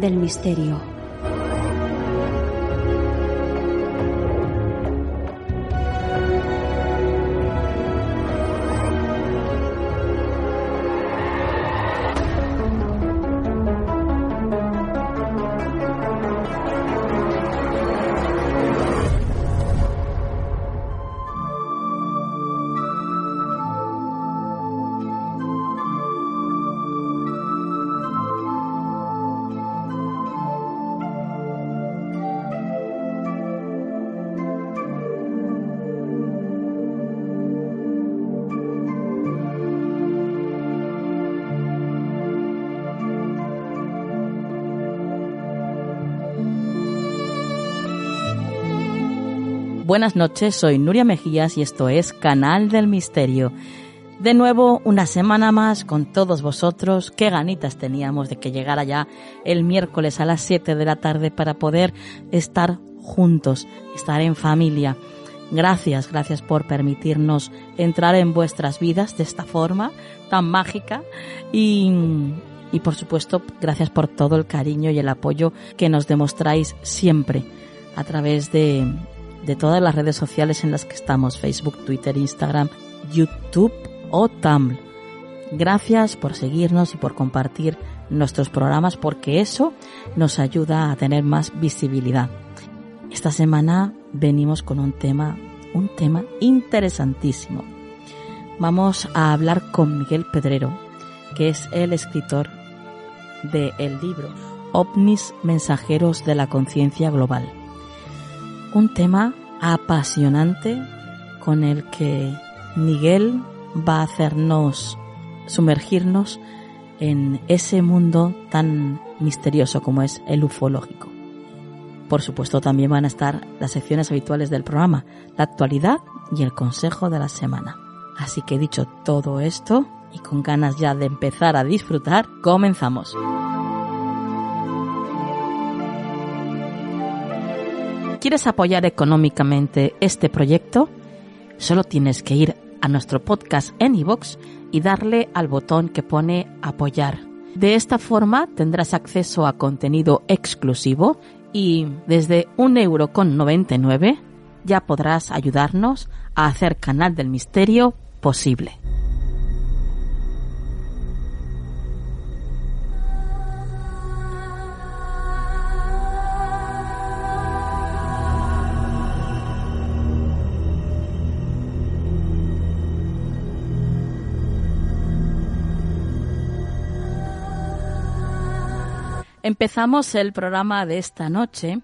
del misterio. Buenas noches, soy Nuria Mejías y esto es Canal del Misterio. De nuevo, una semana más con todos vosotros. Qué ganitas teníamos de que llegara ya el miércoles a las 7 de la tarde para poder estar juntos, estar en familia. Gracias, gracias por permitirnos entrar en vuestras vidas de esta forma tan mágica y, y por supuesto, gracias por todo el cariño y el apoyo que nos demostráis siempre a través de, de todas las redes sociales en las que estamos, Facebook, Twitter, Instagram, YouTube o Tumblr. Gracias por seguirnos y por compartir nuestros programas porque eso nos ayuda a tener más visibilidad. Esta semana venimos con un tema, un tema interesantísimo. Vamos a hablar con Miguel Pedrero, que es el escritor del el libro OVNIS Mensajeros de la Conciencia Global un tema apasionante con el que Miguel va a hacernos sumergirnos en ese mundo tan misterioso como es el ufológico. Por supuesto también van a estar las secciones habituales del programa, la actualidad y el consejo de la semana. Así que dicho todo esto y con ganas ya de empezar a disfrutar, comenzamos. ¿Quieres apoyar económicamente este proyecto? Solo tienes que ir a nuestro podcast en iVoox y darle al botón que pone apoyar. De esta forma tendrás acceso a contenido exclusivo y desde un euro con 99 ya podrás ayudarnos a hacer Canal del Misterio posible. Empezamos el programa de esta noche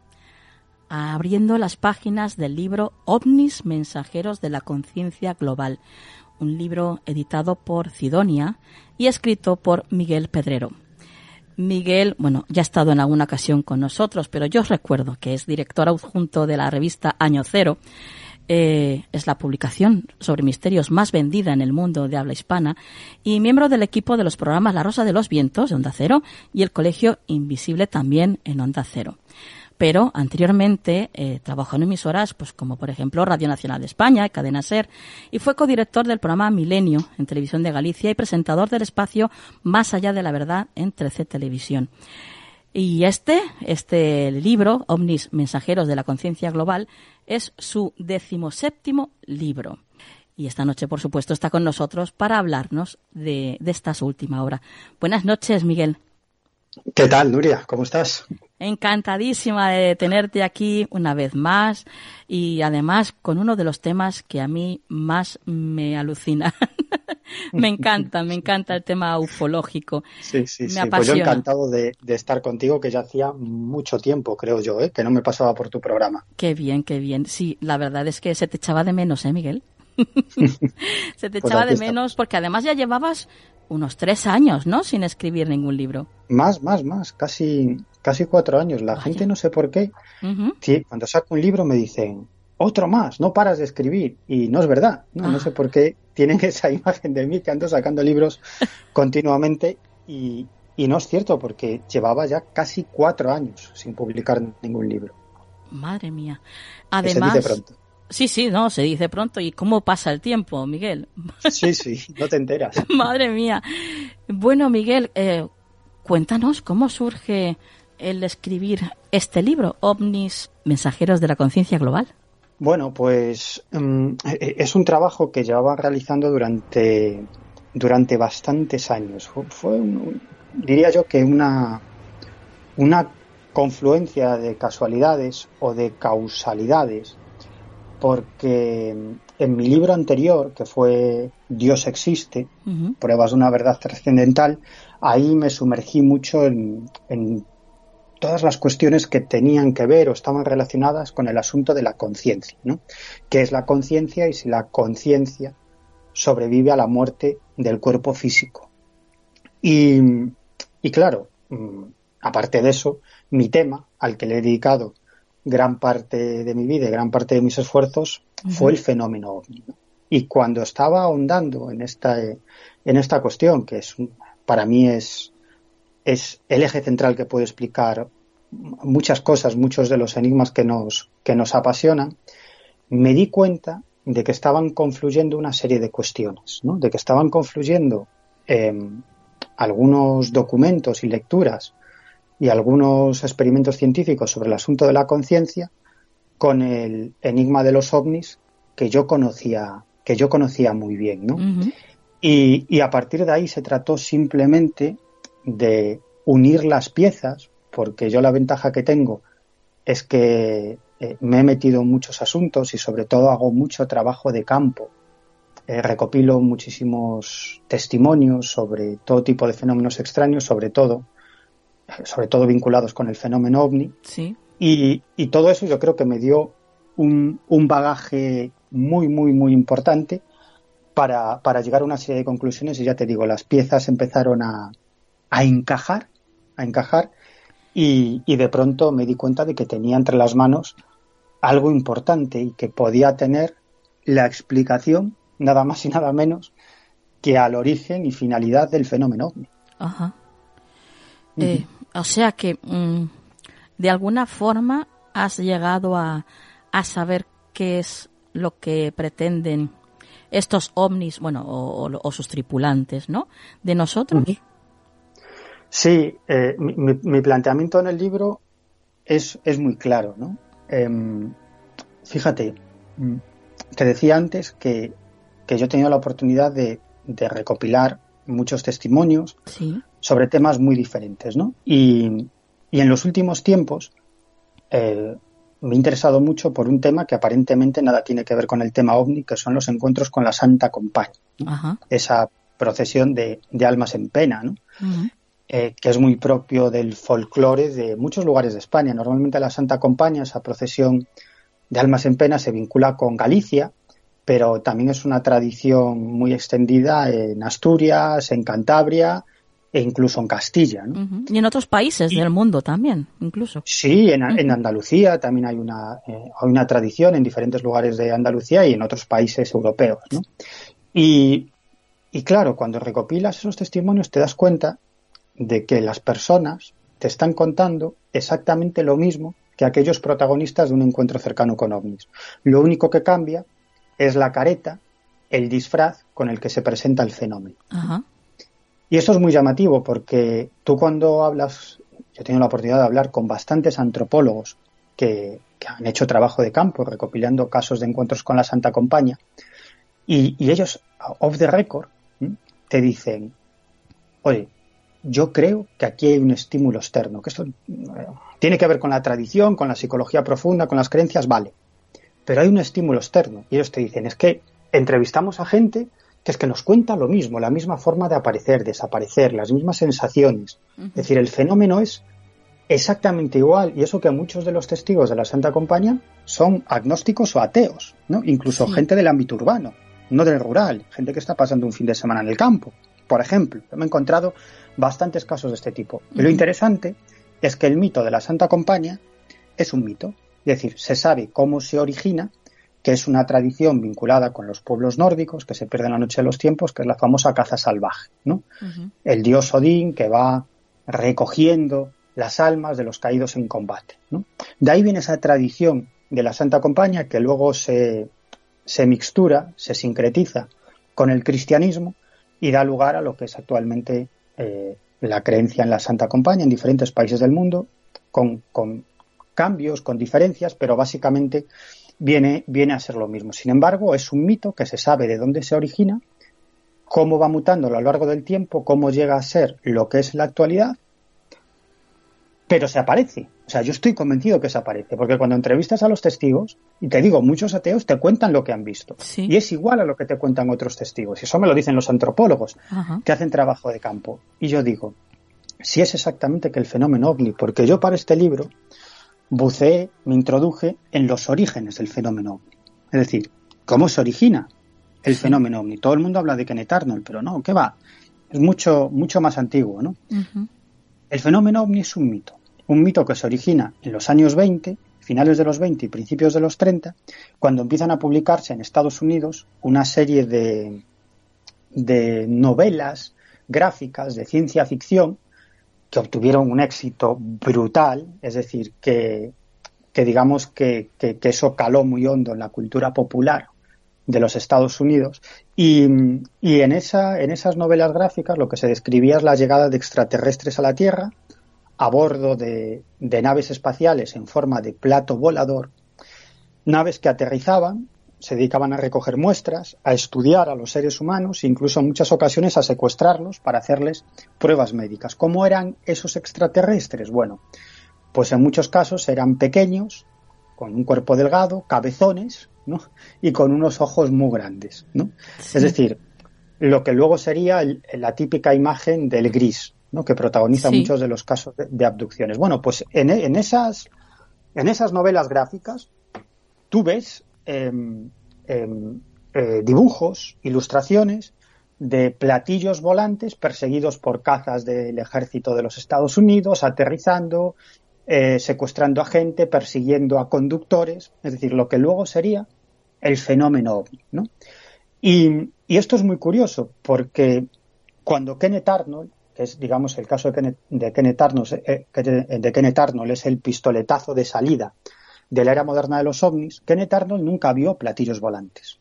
abriendo las páginas del libro OVNIS Mensajeros de la Conciencia Global, un libro editado por Sidonia y escrito por Miguel Pedrero. Miguel, bueno, ya ha estado en alguna ocasión con nosotros, pero yo os recuerdo que es director adjunto de la revista Año Cero eh, es la publicación sobre misterios más vendida en el mundo de habla hispana y miembro del equipo de los programas La Rosa de los Vientos de Onda Cero y el Colegio Invisible también en Onda Cero pero anteriormente eh, trabajó en emisoras pues como por ejemplo Radio Nacional de España, Cadena Ser, y fue codirector del programa Milenio en Televisión de Galicia y presentador del espacio Más allá de la verdad en 13 Televisión. Y este, este libro, Omnis Mensajeros de la Conciencia Global, es su decimoséptimo libro. Y esta noche, por supuesto, está con nosotros para hablarnos de, esta su última obra. Buenas noches, Miguel. ¿Qué tal, Nuria? ¿Cómo estás? Encantadísima de tenerte aquí una vez más y además con uno de los temas que a mí más me alucina. me encanta, me encanta el tema ufológico. Sí, sí, sí. Pues yo encantado de, estar contigo, que ya hacía mucho tiempo, creo yo, ¿eh? que no me pasaba por tu programa. Qué bien, qué bien. Sí, la verdad es que se te echaba de menos, ¿eh, Miguel? se te pues echaba de menos porque además ya llevabas unos tres años, ¿no? Sin escribir ningún libro. Más, más, más, casi, casi cuatro años. La gente no sé por qué. cuando saco un libro me dicen, otro más, no paras de escribir. Y no es verdad. No, no sé por qué tienen esa imagen de mí que ando sacando libros continuamente. Y, y no es cierto, porque llevaba ya casi cuatro años sin publicar ningún libro. Madre mía. Además, se dice pronto. Sí, sí, no, se dice pronto. ¿Y cómo pasa el tiempo, Miguel? Sí, sí, no te enteras. Madre mía. Bueno, Miguel, eh, cuéntanos cómo surge el escribir este libro, OVNIS, Mensajeros de la Conciencia Global. Bueno, pues mm, es un trabajo que llevaba realizando durante, durante bastantes años. Fue, diría yo que una, una confluencia de casualidades o de causalidades porque en mi libro anterior, que fue Dios existe, pruebas de una verdad trascendental, ahí me sumergí mucho en, todas las cuestiones que tenían que ver o estaban relacionadas con el asunto de la conciencia, ¿no? ¿Qué es la conciencia y si la conciencia sobrevive a la muerte del cuerpo físico? Y, y claro, mm, aparte de eso, mi tema, al que le he dedicado gran parte de mi vida y gran parte de mis esfuerzos fue el fenómeno ovni. Y cuando estaba ahondando en esta, en esta cuestión, que es para mí es, es el eje central que puede explicar muchas cosas, muchos de los enigmas que nos, que nos apasionan, me di cuenta de que estaban confluyendo una serie de cuestiones, ¿no? de que estaban confluyendo em, algunos documentos y lecturas y algunos experimentos científicos sobre el asunto de la conciencia con el enigma de los ovnis que yo conocía que yo conocía muy bien, ¿no? y, a partir de ahí se trató simplemente de unir las piezas, porque yo la ventaja que tengo es que eh, me he metido en muchos asuntos y sobre todo hago mucho trabajo de campo. Eh, recopilo muchísimos testimonios sobre todo tipo de fenómenos extraños, sobre todo sobre todo vinculados con el fenómeno ovni. Sí. Y, todo eso yo creo que me dio un, bagaje muy, muy, muy importante para, llegar a una serie de conclusiones y ya te digo, las piezas empezaron a, encajar, a encajar y, y, de pronto me di cuenta de que tenía entre las manos algo importante y que podía tener la explicación, nada más y nada menos, que al origen y finalidad del fenómeno ovni. Ajá. Eh, o sea que mm, de alguna forma has llegado a, saber qué es lo que pretenden estos ovnis, bueno, o, sus tripulantes, ¿no? De nosotros. Sí, eh, mi, planteamiento en el libro es, es muy claro, ¿no? Em, fíjate, mm, te decía antes que, que, yo he tenido la oportunidad de, de recopilar muchos testimonios sobre temas muy diferentes, ¿no? Y, en los últimos tiempos eh, me he interesado mucho por un tema que aparentemente nada tiene que ver con el tema ovni, que son los encuentros con la Santa Compañía, esa procesión de, almas en pena, ¿no? Eh, que es muy propio del folclore de muchos lugares de España. Normalmente la Santa Compañía, esa procesión de almas en pena, se vincula con Galicia, pero también es una tradición muy extendida en Asturias, en Cantabria e incluso en Castilla. ¿no? Y en otros países del mundo también, incluso. Sí, en, Andalucía también hay una, eh, hay una tradición en diferentes lugares de Andalucía y en otros países europeos. ¿no? Y, y claro, cuando recopilas esos testimonios te das cuenta de que las personas te están contando exactamente lo mismo que aquellos protagonistas de un encuentro cercano con ovnis. Lo único que cambia es la careta, el disfraz con el que se presenta el fenómeno. Y esto es muy llamativo porque tú cuando hablas, yo he tenido la oportunidad de hablar con bastantes antropólogos que, han hecho trabajo de campo recopilando casos de encuentros con la Santa Compañía y, y ellos, off the record, te dicen, oye, yo creo que aquí hay un estímulo externo, que esto tiene que ver con la tradición, con la psicología profunda, con las creencias, vale. Pero hay un estímulo externo. Y ellos te dicen, es que entrevistamos a gente que es que nos cuenta lo mismo, la misma forma de aparecer, desaparecer, las mismas sensaciones. Es decir, el fenómeno es exactamente igual. Y eso que muchos de los testigos de la Santa Compañía son agnósticos o ateos, ¿no? Incluso gente del ámbito urbano, no del rural, gente que está pasando un fin de semana en el campo. Por ejemplo, me he encontrado bastantes casos de este tipo. Y lo interesante es que el mito de la Santa Compañía es un mito. Es decir, se sabe cómo se origina, que es una tradición vinculada con los pueblos nórdicos que se pierden la noche de los tiempos, que es la famosa caza salvaje. ¿no? El dios Odín que va recogiendo las almas de los caídos en combate. De ahí viene esa tradición de la Santa Compañía que luego se, se mixtura, se sincretiza con el cristianismo y da lugar a lo que es actualmente eh, la creencia en la Santa Compañía en diferentes países del mundo, con, cambios, con diferencias, pero básicamente viene, viene a ser lo mismo. Sin embargo, es un mito que se sabe de dónde se origina, cómo va mutando a lo largo del tiempo, cómo llega a ser lo que es la actualidad pero se aparece. O sea, yo estoy convencido que se aparece, porque cuando entrevistas a los testigos, y te digo, muchos ateos te cuentan lo que han visto. Y es igual a lo que te cuentan otros testigos. Y eso me lo dicen los antropólogos, que hacen trabajo de campo. Y yo digo, si es exactamente que el fenómeno ovni, porque yo para este libro buceé, me introduje en los orígenes del fenómeno ovni. Es decir, cómo se origina el fenómeno ovni. Todo el mundo habla de Kenneth Arnold, pero no, ¿qué va? Es mucho, mucho más antiguo, ¿no? El fenómeno ovni es un mito, un mito que se origina en los años 20, finales de los 20 y principios de los 30, cuando empiezan a publicarse en Estados Unidos una serie de, de novelas gráficas de ciencia ficción que obtuvieron un éxito brutal, es decir, que, digamos que, que, eso caló muy hondo en la cultura popular de los Estados Unidos. Y, en, esa, en esas novelas gráficas lo que se describía es la llegada de extraterrestres a la Tierra a bordo de, naves espaciales en forma de plato volador, naves que aterrizaban, se dedicaban a recoger muestras, a estudiar a los seres humanos e incluso en muchas ocasiones a secuestrarlos para hacerles pruebas médicas. ¿Cómo eran esos extraterrestres? Bueno, pues en muchos casos eran pequeños, con un cuerpo delgado, cabezones, y con unos ojos muy grandes. ¿no? Es decir, lo que luego sería la típica imagen del gris, ¿no? que protagoniza muchos de los casos de, abducciones. Bueno, pues en, esas, en esas novelas gráficas tú ves em, em, eh, dibujos, ilustraciones de platillos volantes perseguidos por cazas del ejército de los Estados Unidos, aterrizando, eh, secuestrando a gente, persiguiendo a conductores, es decir, lo que luego sería el fenómeno ovni. ¿no? Y, esto es muy curioso porque cuando Kenneth Arnold, que es digamos el caso de Kenneth, de Kenneth, Arnold, eh, de Kenneth Arnold es el pistoletazo de salida de la era moderna de los ovnis, Kenneth Arnold nunca vio platillos volantes.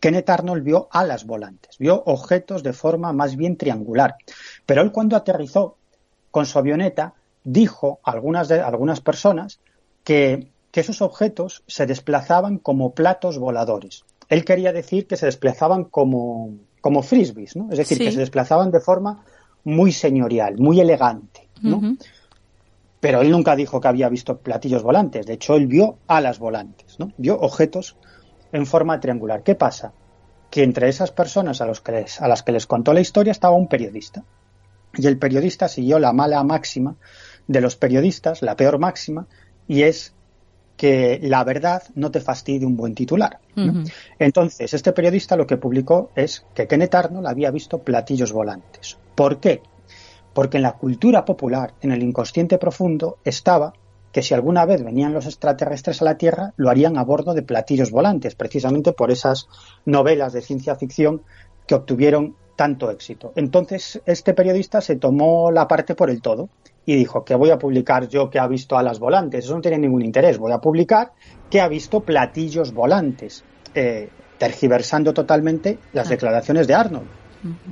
Kenneth Arnold vio alas volantes, vio objetos de forma más bien triangular. Pero él cuando aterrizó con su avioneta dijo a algunas, de, algunas personas que que esos objetos se desplazaban como platos voladores. Él quería decir que se desplazaban como, como frisbees, ¿no? Es decir, que se desplazaban de forma muy señorial, muy elegante, ¿no? Pero él nunca dijo que había visto platillos volantes. De hecho, él vio alas volantes, ¿no? Vio objetos en forma triangular. ¿Qué pasa? Que entre esas personas a, los que a las que les contó la historia estaba un periodista. Y el periodista siguió la mala máxima de los periodistas, la peor máxima, y es que la verdad no te fastidie un buen titular. Entonces, este periodista lo que publicó es que Kenneth Arnold había visto platillos volantes. ¿Por qué? Porque en la cultura popular, en el inconsciente profundo, estaba que si alguna vez venían los extraterrestres a la Tierra, lo harían a bordo de platillos volantes, precisamente por esas novelas de ciencia ficción que obtuvieron tanto éxito. Entonces, este periodista se tomó la parte por el todo y dijo que voy a publicar yo que ha visto alas volantes. Eso no tiene ningún interés. Voy a publicar que ha visto platillos volantes, eh, tergiversando totalmente las declaraciones de Arnold,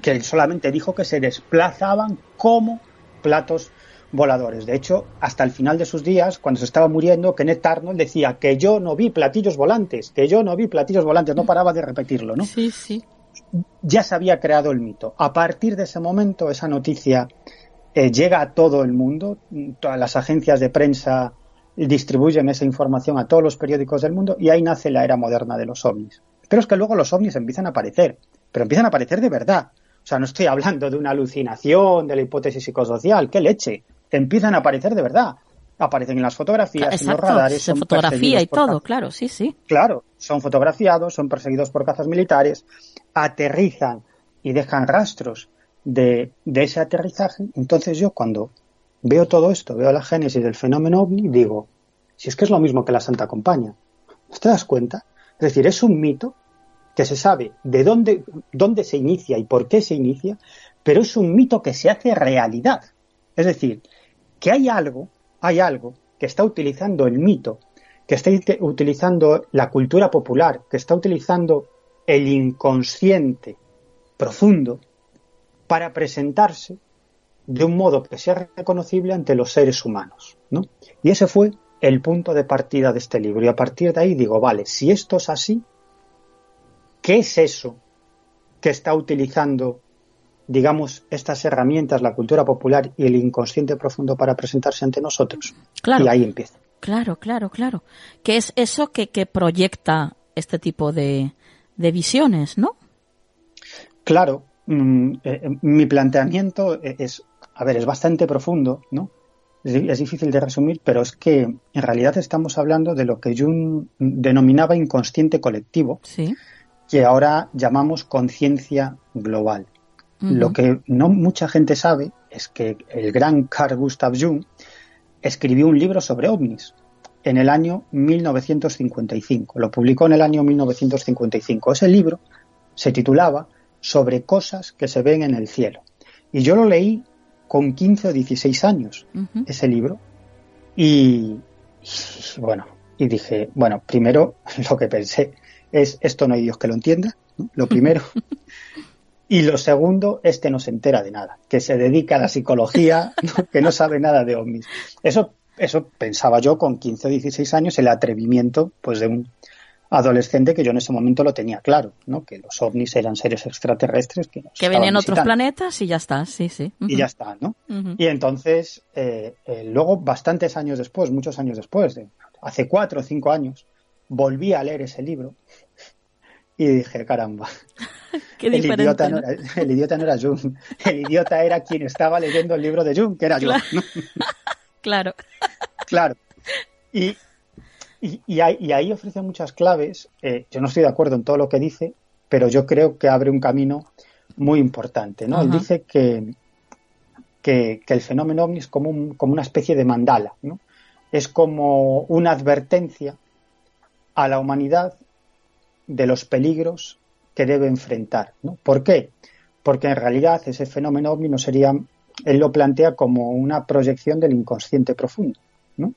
que él solamente dijo que se desplazaban como platos voladores. De hecho, hasta el final de sus días, cuando se estaba muriendo, Kenneth Arnold decía que yo no vi platillos volantes, que yo no vi platillos volantes, no paraba de repetirlo, ¿no? Sí, sí. Ya se había creado el mito. A partir de ese momento, esa noticia eh, llega a todo el mundo, todas las agencias de prensa distribuyen esa información a todos los periódicos del mundo y ahí nace la era moderna de los ovnis. Pero es que luego los ovnis empiezan a aparecer, pero empiezan a aparecer de verdad. O sea, no estoy hablando de una alucinación, de la hipótesis psicosocial, qué leche empiezan a aparecer de verdad. Aparecen en las fotografías, en los radares. Se fotografía y todo, claro, sí, sí. Claro, son fotografiados, son perseguidos por cazas militares, aterrizan y dejan rastros de, de ese aterrizaje. Entonces yo cuando veo todo esto, veo la génesis del fenómeno ovni, digo, si es que es lo mismo que la Santa Compañía. ¿No te das cuenta? Es decir, es un mito que se sabe de dónde, dónde se inicia y por qué se inicia, pero es un mito que se hace realidad. Es decir, que hay algo, hay algo que está utilizando el mito, que está utilizando la cultura popular, que está utilizando el inconsciente profundo para presentarse de un modo que sea reconocible ante los seres humanos. ¿no? Y ese fue el punto de partida de este libro. Y a partir de ahí digo, vale, si esto es así, ¿qué es eso que está utilizando digamos, estas herramientas, la cultura popular y el inconsciente profundo para presentarse ante nosotros. Claro. Y ahí empieza. Claro, claro, claro. Que es eso que, proyecta este tipo de, visiones, ¿no? Claro. Mm, eh, eh, mi planteamiento es, a ver, es bastante profundo, ¿no? Es, difícil de resumir, pero es que en realidad estamos hablando de lo que Jung denominaba inconsciente colectivo, ¿Sí? que ahora llamamos conciencia global. Lo que no mucha gente sabe es que el gran Carl Gustav Jung escribió un libro sobre ovnis en el año 1955. Lo publicó en el año 1955. Ese libro se titulaba Sobre cosas que se ven en el cielo. Y yo lo leí con 15 o 16 años, ese libro. Y, bueno, y dije, bueno, primero lo que pensé es, esto no hay Dios que lo entienda, lo primero. Y lo segundo, este no se entera de nada, que se dedica a la psicología, que no sabe nada de ovnis. Eso, eso pensaba yo con 15 o 16 años, el atrevimiento pues de un adolescente que yo en ese momento lo tenía claro, ¿no? Que los ovnis eran seres extraterrestres que que venían otros planetas y ya está, sí, sí. Y ya está, ¿no? Y entonces, eh, eh, luego, bastantes años después, muchos años después, hace cuatro o cinco años, volví a leer ese libro y dije, caramba, el, idiota no, era, el idiota no era Jung, el idiota era quien estaba leyendo el libro de Jung, que era yo. Claro. claro. Y, y, ahí, ofrece muchas claves. Eh, yo no estoy de acuerdo en todo lo que dice, pero yo creo que abre un camino muy importante. ¿no? Él dice que, que, el fenómeno ovni es como, como una especie de mandala. ¿no? Es como una advertencia a la humanidad de los peligros que debe enfrentar. ¿no? ¿Por qué? Porque en realidad ese fenómeno ovni no sería, él lo plantea como una proyección del inconsciente profundo. ¿no?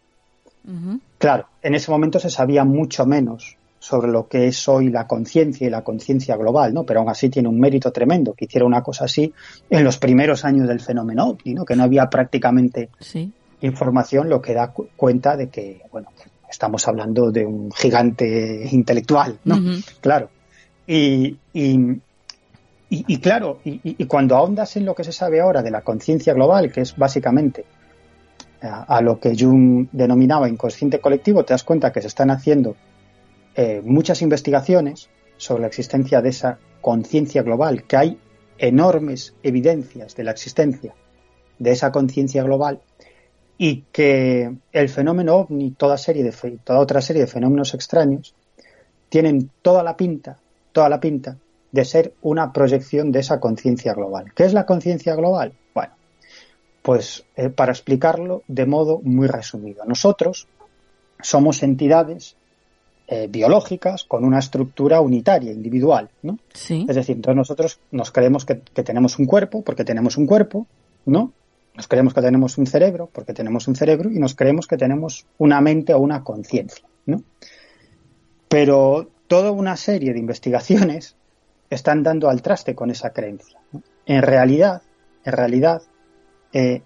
Claro, en ese momento se sabía mucho menos sobre lo que es hoy la conciencia y la conciencia global, ¿no? Pero aún así tiene un mérito tremendo que hiciera una cosa así en los primeros años del fenómeno ovni, ¿no? Que no había prácticamente información, lo que da cuenta de que, bueno, estamos hablando de un gigante intelectual, ¿no? Claro. Y, y, claro, y, cuando ahondas en lo que se sabe ahora de la conciencia global, que es básicamente a, lo que Jung denominaba inconsciente colectivo, te das cuenta que se están haciendo eh, muchas investigaciones sobre la existencia de esa conciencia global, que hay enormes evidencias de la existencia de esa conciencia global y que el fenómeno ovni, toda, serie de, toda otra serie de fenómenos extraños, tienen toda la pinta, toda la pinta de ser una proyección de esa conciencia global. ¿Qué es la conciencia global? Bueno, Pues eh, para explicarlo de modo muy resumido, nosotros somos entidades eh, biológicas con una estructura unitaria, individual, ¿no? Sí. Es decir, entonces nosotros nos creemos que, que tenemos un cuerpo porque tenemos un cuerpo, ¿no? Nos creemos que tenemos un cerebro porque tenemos un cerebro y nos creemos que tenemos una mente o una conciencia, ¿no? Pero toda una serie de investigaciones están dando al traste con esa creencia. En realidad, en realidad, eh,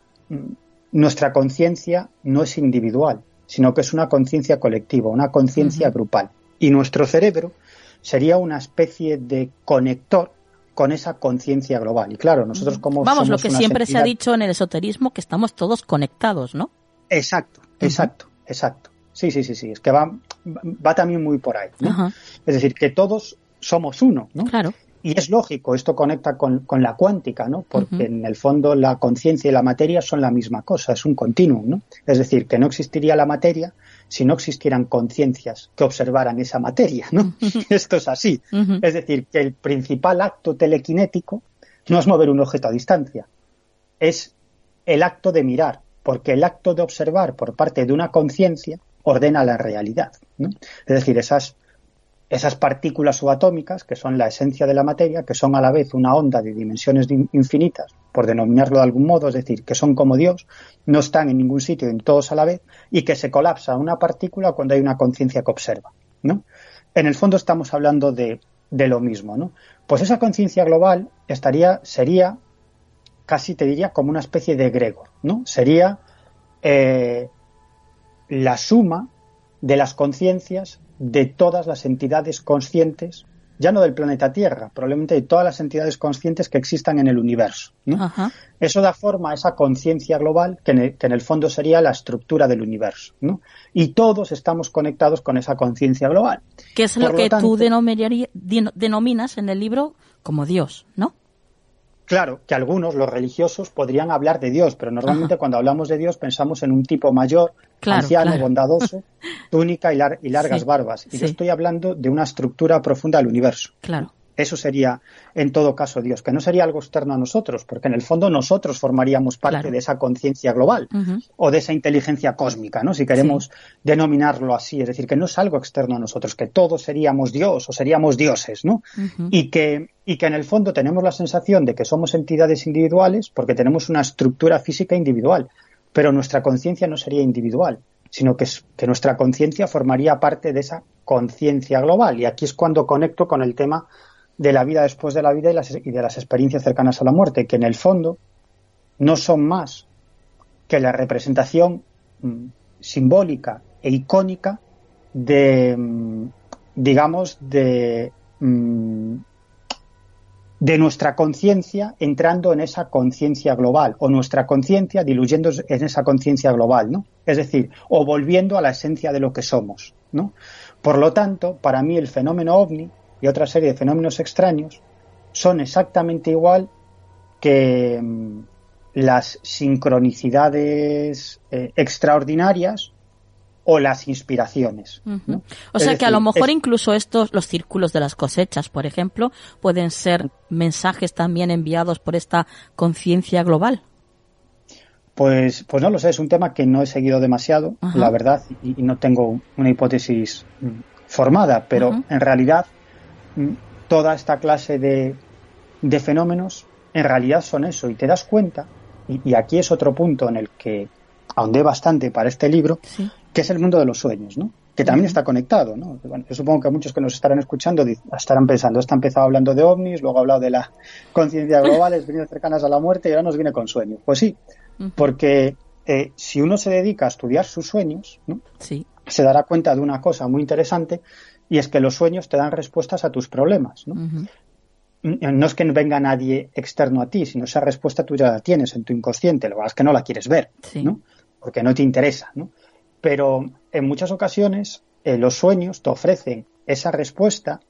nuestra conciencia no es individual, sino que es una conciencia colectiva, una conciencia grupal. Y nuestro cerebro sería una especie de conector con esa conciencia global. Y claro, nosotros como Vamos, lo que siempre se ha dicho en el esoterismo, que estamos todos conectados, ¿no? Exacto, exacto, exacto. Sí, sí, sí, sí. Es que va, va también muy por ahí. ¿no? Es decir, que todos somos uno, ¿no? claro. Y es lógico, esto conecta con, con la cuántica, ¿no? Porque en el fondo la conciencia y la materia son la misma cosa, es un continuum, ¿no? Es decir, que no existiría la materia si no existieran conciencias que observaran esa materia, ¿no? Esto es así. Es decir, que el principal acto telequinético no es mover un objeto a distancia, es el acto de mirar, porque el acto de observar por parte de una conciencia ordena la realidad. Es decir, esas, esas partículas subatómicas, que son la esencia de la materia, que son a la vez una onda de dimensiones di- infinitas, por denominarlo de algún modo, es decir, que son como Dios, no están en ningún sitio, en todos a la vez, y que se colapsa una partícula cuando hay una conciencia que observa. ¿no? En el fondo estamos hablando de, de lo mismo. ¿no? Pues esa conciencia global estaría, sería, casi te diría, como una especie de egregor. ¿no? Sería eh, la suma de las conciencias de todas las entidades conscientes, ya no del planeta Tierra, probablemente de todas las entidades conscientes que existan en el universo. ¿no? Ajá. Eso da forma a esa conciencia global que en, el, que en, el, fondo sería la estructura del universo. ¿no? Y todos estamos conectados con esa conciencia global. Que es lo que lo tanto, tú denominas en el libro como Dios, ¿no? Claro, que algunos, los religiosos, podrían hablar de Dios, pero normalmente Ajá. cuando hablamos de Dios pensamos en un tipo mayor, claro, anciano, claro. bondadoso, túnica y, lar y largas sí, barbas. Y sí. yo estoy hablando de una estructura profunda del universo. Claro. Eso sería, en todo caso, Dios, que no sería algo externo a nosotros, porque en el fondo nosotros formaríamos parte claro. de esa conciencia global uh -huh. o de esa inteligencia cósmica, ¿no? Si queremos sí. denominarlo así, es decir, que no es algo externo a nosotros, que todos seríamos Dios o seríamos dioses, ¿no? Uh -huh. y, que, y que en el fondo tenemos la sensación de que somos entidades individuales porque tenemos una estructura física individual, pero nuestra conciencia no sería individual, sino que, que nuestra conciencia formaría parte de esa conciencia global. Y aquí es cuando conecto con el tema de la vida después de la vida y, las, y, de las experiencias cercanas a la muerte, que en el fondo no son más que la representación mmm, simbólica e icónica de, mmm, digamos, de, mmm, de nuestra conciencia entrando en esa conciencia global, o nuestra conciencia diluyendo en esa conciencia global, ¿no? Es decir, o volviendo a la esencia de lo que somos, ¿no? Por lo tanto, para mí el fenómeno ovni y otra serie de fenómenos extraños son exactamente igual que mmm, las sincronicidades eh, extraordinarias o las inspiraciones. Uh -huh. ¿no? O sea que a lo mejor es... incluso estos, los círculos de las cosechas, por ejemplo, pueden ser mensajes también enviados por esta conciencia global. Pues, pues no lo sé, es un tema que no he seguido demasiado, uh -huh. la verdad, y, y, no tengo una hipótesis formada, pero uh -huh. en realidad toda esta clase de, de, fenómenos en realidad son eso, y te das cuenta, y, y aquí es otro punto en el que ahondé bastante para este libro, sí. que es el mundo de los sueños, ¿no? Que también uh -huh. está conectado, ¿no? Bueno, yo supongo que muchos que nos estarán escuchando estarán pensando, está empezado hablando de ovnis, luego ha hablado de la conciencia global, experiencias cercanas a la muerte y ahora nos viene con sueños. Pues sí, uh -huh. porque eh, si uno se dedica a estudiar sus sueños, ¿no? Sí. Se dará cuenta de una cosa muy interesante y es que los sueños te dan respuestas a tus problemas, ¿no? Uh -huh. No es que venga nadie externo a ti, sino esa respuesta tú ya la tienes en tu inconsciente, lo que es que no la quieres ver, sí. ¿no? porque no te interesa, ¿no? Pero en muchas ocasiones eh, los sueños te ofrecen esa respuesta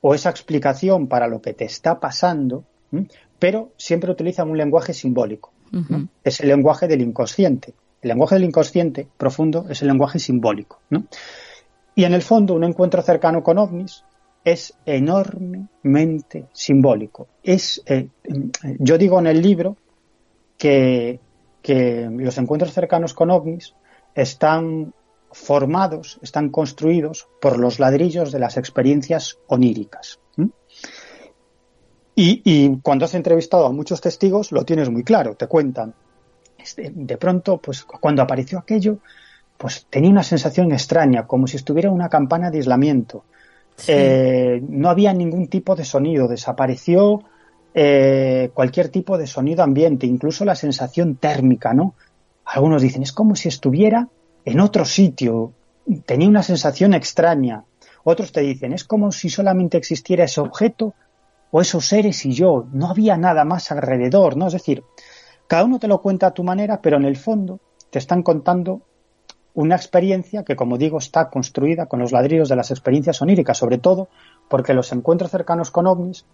o esa explicación para lo que te está pasando, pero siempre utilizan un lenguaje simbólico. Uh -huh. ¿no? Es el lenguaje del inconsciente. El lenguaje del inconsciente profundo es el lenguaje simbólico. ¿no? Y en el fondo, un encuentro cercano con ovnis es enormemente simbólico. Es, eh, yo digo en el libro que que los encuentros cercanos con ovnis están formados, están construidos por los ladrillos de las experiencias oníricas. Y, cuando has entrevistado a muchos testigos, lo tienes muy claro, te cuentan. Este, de pronto, pues cuando apareció aquello, pues tenía una sensación extraña, como si estuviera una campana de aislamiento. Eh, no había ningún tipo de sonido, desapareció eh, cualquier tipo de sonido ambiente, incluso la sensación térmica, ¿no? Algunos dicen, es como si estuviera en otro sitio, tenía una sensación extraña. Otros te dicen, es como si solamente existiera ese objeto o esos seres y yo, no había nada más alrededor, ¿no? Es decir, cada uno te lo cuenta a tu manera, pero en el fondo te están contando una experiencia que, como digo, está construida con los ladrillos de las experiencias oníricas, sobre todo porque los encuentros cercanos con ovnis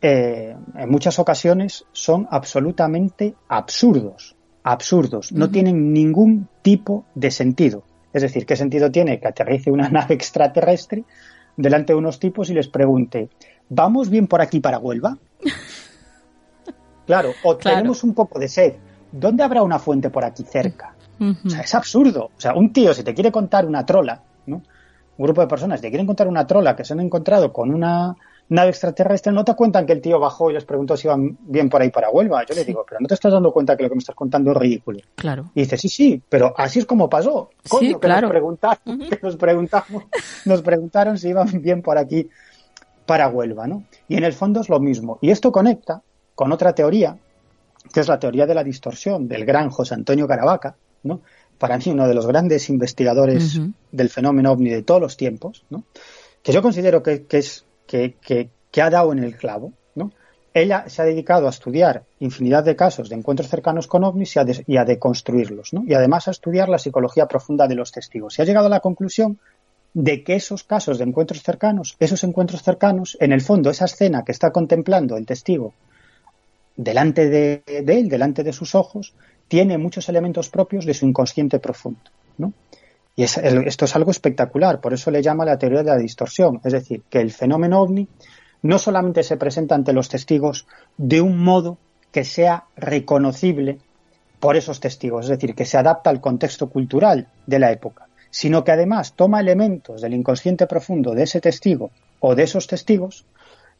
eh, en muchas ocasiones son absolutamente absurdos, absurdos, no tienen ningún tipo de sentido. Es decir, ¿qué sentido tiene que aterrice una nave extraterrestre delante de unos tipos y les pregunte, ¿vamos bien por aquí para Huelva? Claro, o tenemos un poco de sed. ¿Dónde habrá una fuente por aquí cerca? O sea, es absurdo. O sea, un tío, si te quiere contar una trola, ¿no? Un grupo de personas te quieren contar una trola que se han encontrado con una nave extraterrestre, no te cuentan que el tío bajó y les preguntó si iban bien por ahí para Huelva. Yo le digo, pero no te estás dando cuenta que lo que me estás contando es ridículo. Claro. Y dice, sí, sí, pero así es como pasó. Coño, que nos preguntaron, que nos preguntamos, nos preguntaron si iban bien por aquí para Huelva, ¿no? Y en el fondo es lo mismo. Y esto conecta con otra teoría, que es la teoría de la distorsión del gran José Antonio Caravaca, ¿no? Para mí uno de los grandes investigadores del fenómeno ovni de todos los tiempos, ¿no? Que yo considero que, es que, que, ha dado en el clavo, ¿no? Ella se ha dedicado a estudiar infinidad de casos de encuentros cercanos con ovnis y a, y a deconstruirlos, ¿no? Y además a estudiar la psicología profunda de los testigos. Y ha llegado a la conclusión de que esos casos de encuentros cercanos, esos encuentros cercanos, en el fondo, esa escena que está contemplando el testigo delante de, él, delante de sus ojos, tiene muchos elementos propios de su inconsciente profundo. ¿no? Y esto es algo espectacular, por eso le llama la teoría de la distorsión, es decir, que el fenómeno ovni no solamente se presenta ante los testigos de un modo que sea reconocible por esos testigos, es decir, que se adapta al contexto cultural de la época, sino que además toma elementos del inconsciente profundo de ese testigo o de esos testigos,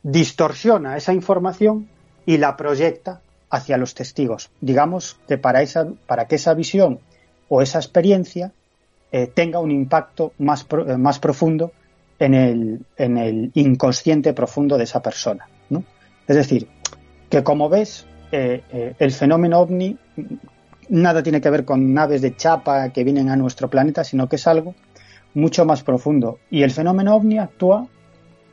distorsiona esa información y la proyecta hacia los testigos. Digamos que para, esa, para que esa visión o esa experiencia eh, tenga un impacto más, eh, más profundo en el, en el, inconsciente profundo de esa persona. ¿no? Es decir, que como ves, eh, el fenómeno ovni nada tiene que ver con naves de chapa que vienen a nuestro planeta, sino que es algo mucho más profundo. Y el fenómeno ovni actúa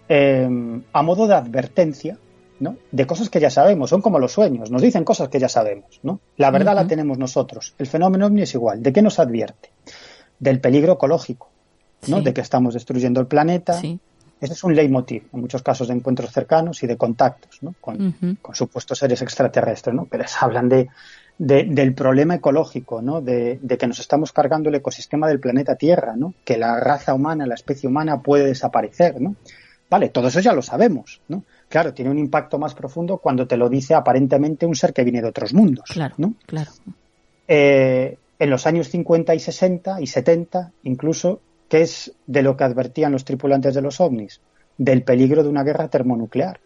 a modo de advertencia ¿no? de cosas que ya sabemos, son como los sueños, nos dicen cosas que ya sabemos. ¿no? La verdad la tenemos nosotros. El fenómeno ovni es igual. ¿De qué nos advierte? Del peligro ecológico, ¿no? de que estamos destruyendo el planeta. Ese es un leitmotiv en muchos casos de encuentros cercanos y de contactos ¿no? con, con supuestos seres extraterrestres, ¿no? que les hablan de del problema ecológico, ¿no? De, que nos estamos cargando el ecosistema del planeta Tierra, ¿no? que la raza humana, la especie humana puede desaparecer. ¿no? Vale, todo eso ya lo sabemos. ¿no? Claro, tiene un impacto más profundo cuando te lo dice aparentemente un ser que viene de otros mundos. Claro, ¿no? claro. Eh, en los años 50 y 60 y 70, incluso, ¿qué es de lo que advertían los tripulantes de los ovnis? Del peligro de una guerra termonuclear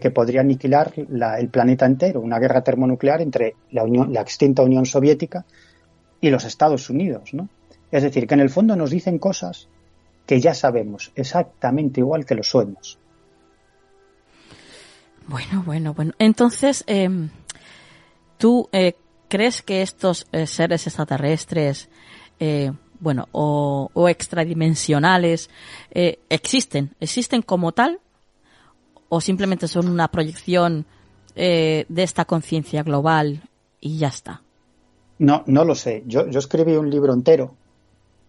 que, podría aniquilar el planeta entero, una guerra termonuclear entre la, Unión, la extinta Unión Soviética y los Estados Unidos, ¿no? Es decir, que en el fondo nos dicen cosas que ya sabemos, exactamente igual que los sueños. Bueno, bueno, bueno. Entonces, em, ¿tú eh, crees que estos eh, seres extraterrestres, eh, bueno, o, o extradimensionales, existen? ¿Existen como tal? o simplemente son una proyección eh, de esta conciencia global y ya está? No, no lo sé. Yo, escribí un libro entero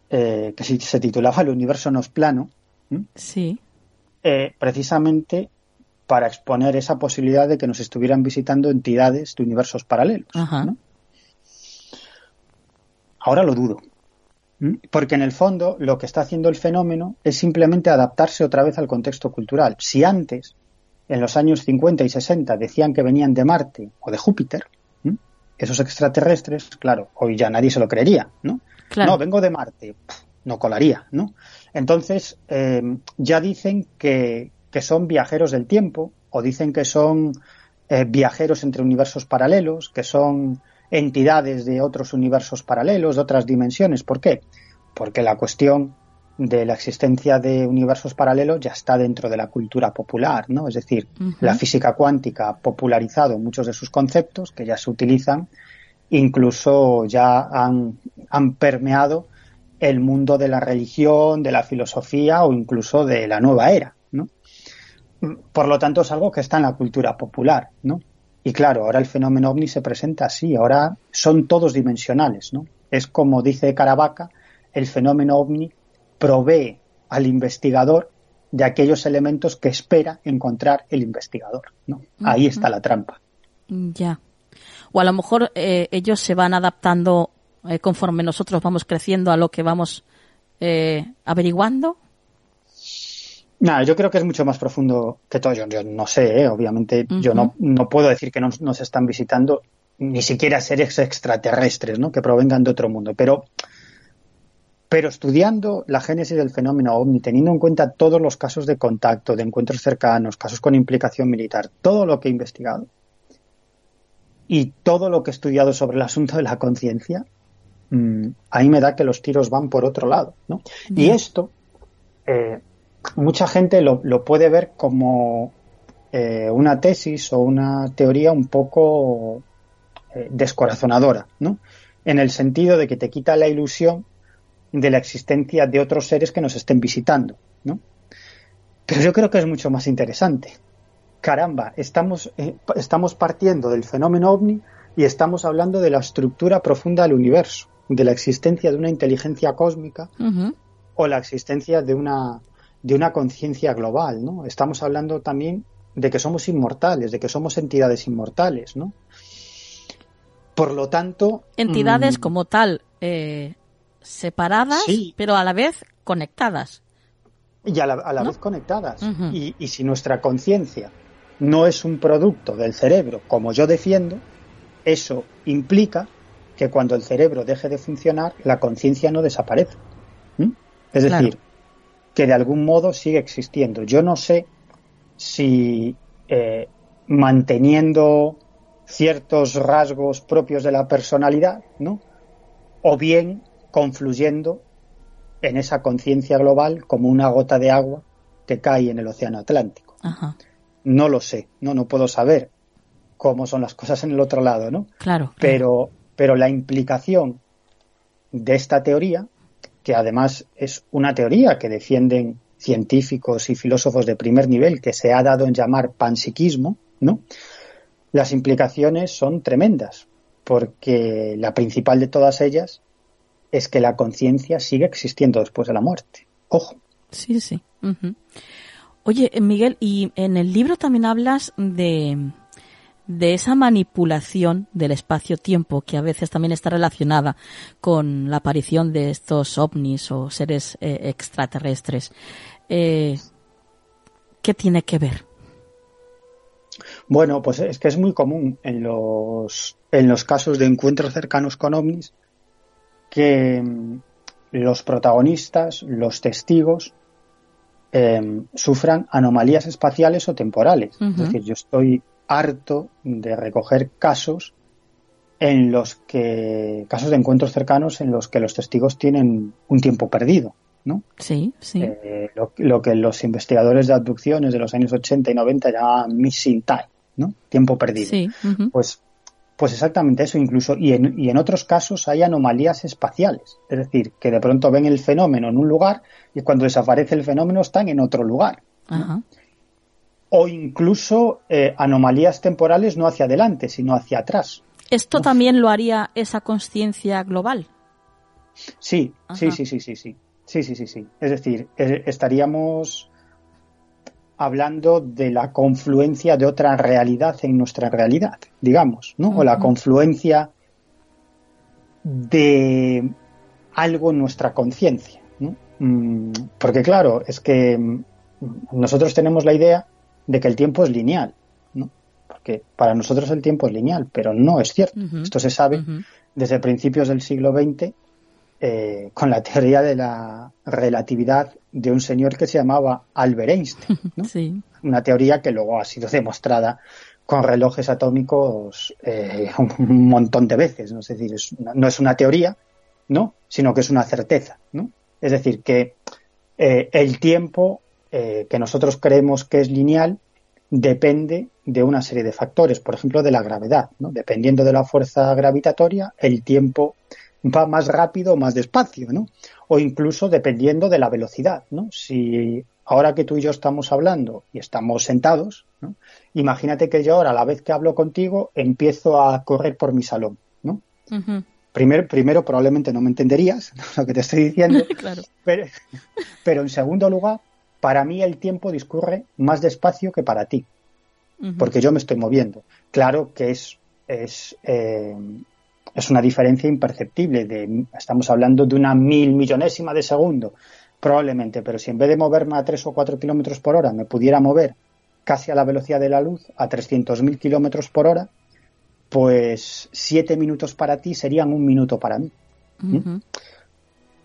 eh, que se titulaba El universo no es plano. Sí. Eh, precisamente para exponer esa posibilidad de que nos estuvieran visitando entidades de universos paralelos. Ahora lo dudo. Porque en el fondo lo que está haciendo el fenómeno es simplemente adaptarse otra vez al contexto cultural. Si antes en los años 50 y 60 decían que venían de Marte o de Júpiter, esos extraterrestres, claro, hoy ya nadie se lo creería, ¿no? No, vengo de Marte, no colaría, ¿no? Entonces, eh, ya dicen que, que, son viajeros del tiempo, o dicen que son eh, viajeros entre universos paralelos, que son entidades de otros universos paralelos, de otras dimensiones. ¿Por qué? Porque la cuestión de la existencia de universos paralelos ya está dentro de la cultura popular, ¿no? Es decir, la física cuántica ha popularizado muchos de sus conceptos que ya se utilizan, incluso ya han, han permeado el mundo de la religión, de la filosofía o incluso de la nueva era. Por lo tanto, es algo que está en la cultura popular, ¿no? Y claro, ahora el fenómeno ovni se presenta así, ahora son todos dimensionales, ¿no? Es como dice Caravaca, el fenómeno ovni provee al investigador de aquellos elementos que espera encontrar el investigador. ¿no? Ahí está la trampa. Ya. O a lo mejor eh, ellos se van adaptando eh, conforme nosotros vamos creciendo a lo que vamos eh, averiguando. Nada, yo creo que es mucho más profundo que todo. Yo, no sé, obviamente, yo no, no puedo decir que nos, nos están visitando ni siquiera seres extraterrestres, ¿no? Que provengan de otro mundo. Pero pero estudiando la génesis del fenómeno ovni, teniendo en cuenta todos los casos de contacto, de encuentros cercanos, casos con implicación militar, todo lo que he investigado y todo lo que he estudiado sobre el asunto de la conciencia, mm, ahí me da que los tiros van por otro lado. ¿no? Y esto, eh, mucha gente lo, puede ver como eh, una tesis o una teoría un poco eh, descorazonadora, ¿no? En el sentido de que te quita la ilusión de la existencia de otros seres que nos estén visitando, ¿no? Pero yo creo que es mucho más interesante. Caramba, estamos, eh, estamos partiendo del fenómeno ovni y estamos hablando de la estructura profunda del universo, de la existencia de una inteligencia cósmica o la existencia de una, de una conciencia global, ¿no? Estamos hablando también de que somos inmortales, de que somos entidades inmortales, ¿no? Por lo tanto... Entidades mm, como tal, eh, separadas, pero a la vez conectadas. Y a la, vez conectadas. y, y, si nuestra conciencia no es un producto del cerebro, como yo defiendo, eso implica que cuando el cerebro deje de funcionar, la conciencia no desaparece. Es decir, que de algún modo sigue existiendo. Yo no sé si eh, manteniendo ciertos rasgos propios de la personalidad, ¿no? O bien confluyendo en esa conciencia global como una gota de agua que cae en el océano Atlántico. No lo sé, no, no puedo saber cómo son las cosas en el otro lado, ¿no? Claro. Pero, pero la implicación de esta teoría, que además es una teoría que defienden científicos y filósofos de primer nivel, que se ha dado en llamar panpsiquismo, ¿no? Las implicaciones son tremendas, porque la principal de todas ellas es que la conciencia sigue existiendo después de la muerte. Ojo. Sí, sí. Oye, Miguel, y en el libro también hablas de, de esa manipulación del espacio-tiempo que a veces también está relacionada con la aparición de estos ovnis o seres eh, extraterrestres. Eh, ¿Qué tiene que ver? Bueno, pues es que es muy común en los, en los casos de encuentros cercanos con ovnis que mm, los protagonistas, los testigos, em, sufran anomalías espaciales o temporales. Es decir, yo estoy harto de recoger casos en los que, casos de encuentros cercanos en los que los testigos tienen un tiempo perdido. ¿no? Sí, sí. Eh, lo, que los investigadores de abducciones de los años 80 y 90 llamaban missing time, ¿no? Tiempo perdido. Sí. Pues pues exactamente eso, incluso, y en, y en otros casos hay anomalías espaciales, es decir, que de pronto ven el fenómeno en un lugar y cuando desaparece el fenómeno están en otro lugar. O incluso eh, anomalías temporales no hacia adelante, sino hacia atrás. ¿Esto también lo haría esa conciencia global? Sí, sí, sí, sí, sí, sí. Sí, sí, sí, sí. Es decir, eh, estaríamos hablando de la confluencia de otra realidad en nuestra realidad, digamos, ¿no? O la confluencia de algo en nuestra conciencia, ¿no? Mm, porque claro, es que mm, nosotros tenemos la idea de que el tiempo es lineal, ¿no? porque para nosotros el tiempo es lineal, pero no es cierto. Esto se sabe desde principios del siglo XX eh, con la teoría de la relatividad de un señor que se llamaba Albert Einstein. Una teoría que luego ha sido demostrada con relojes atómicos eh, un montón de veces. ¿no? Es decir, no es una teoría, ¿no? sino que es una certeza. ¿no? Es decir, que eh, el tiempo que nosotros creemos que es lineal depende de una serie de factores, por ejemplo, de la gravedad. ¿no? Dependiendo de la fuerza gravitatoria, el tiempo va más rápido o más despacio, ¿no? O incluso dependiendo de la velocidad, ¿no? Si ahora que tú y yo estamos hablando y estamos sentados, ¿no? imagínate que yo ahora, a la vez que hablo contigo, empiezo a correr por mi salón, ¿no? primero, primero, probablemente no me entenderías lo que te estoy diciendo, pero, pero, en segundo lugar, para mí el tiempo discurre más despacio que para ti, porque yo me estoy moviendo. Claro que es, es eh, es una diferencia imperceptible. De, estamos hablando de una mil millonésima de segundo, probablemente, pero si en vez de moverme a 3 o 4 kilómetros por hora me pudiera mover casi a la velocidad de la luz, a 300.000 kilómetros por hora, pues 7 minutos para ti serían un minuto para mí.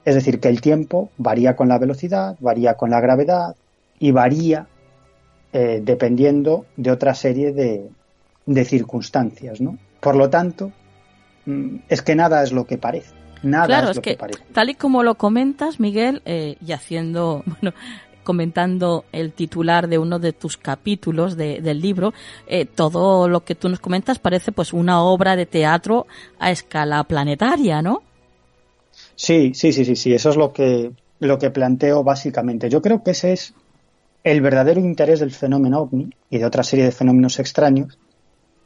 Es decir, que el tiempo varía con la velocidad, varía con la gravedad y varía eh, dependiendo de otra serie de, de circunstancias. ¿no? Por lo tanto, Mm, es que nada es lo que parece. Nada claro, es, lo que, parece. Tal y como lo comentas, Miguel, eh, y haciendo, bueno, comentando el titular de uno de tus capítulos del libro, eh, todo lo que tú nos comentas parece pues una obra de teatro a escala planetaria, ¿no? Sí, sí, sí, sí, sí. Eso es lo que, lo que planteo básicamente. Yo creo que ese es el verdadero interés del fenómeno ovni y de otra serie de fenómenos extraños,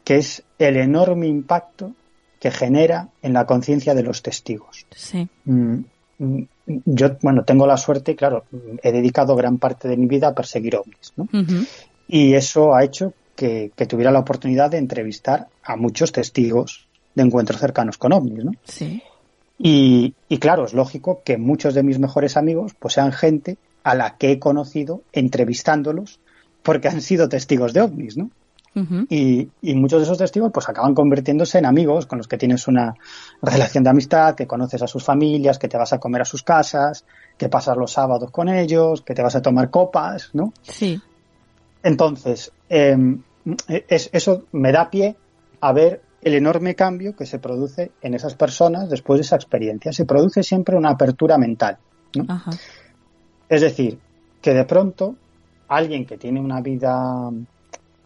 que es el enorme impacto que genera en la conciencia de los testigos. Sí. Mm, mm, yo, bueno, tengo la suerte, claro, he dedicado gran parte de mi vida a perseguir ovnis, ¿no? Y eso ha hecho que, tuviera la oportunidad de entrevistar a muchos testigos de encuentros cercanos con ovnis, ¿no? Sí. Y, y, claro, es lógico que muchos de mis mejores amigos pues sean gente a la que he conocido entrevistándolos porque han sido testigos de ovnis, ¿no? y, muchos de esos testigos pues acaban convirtiéndose en amigos con los que tienes una relación de amistad, que conoces a sus familias, que te vas a comer a sus casas, que pasas los sábados con ellos, que te vas a tomar copas, ¿no? Sí. Entonces, em, eso me da pie a ver el enorme cambio que se produce en esas personas después de esa experiencia. Se produce siempre una apertura mental. ¿no? Es decir, que de pronto alguien que tiene una vida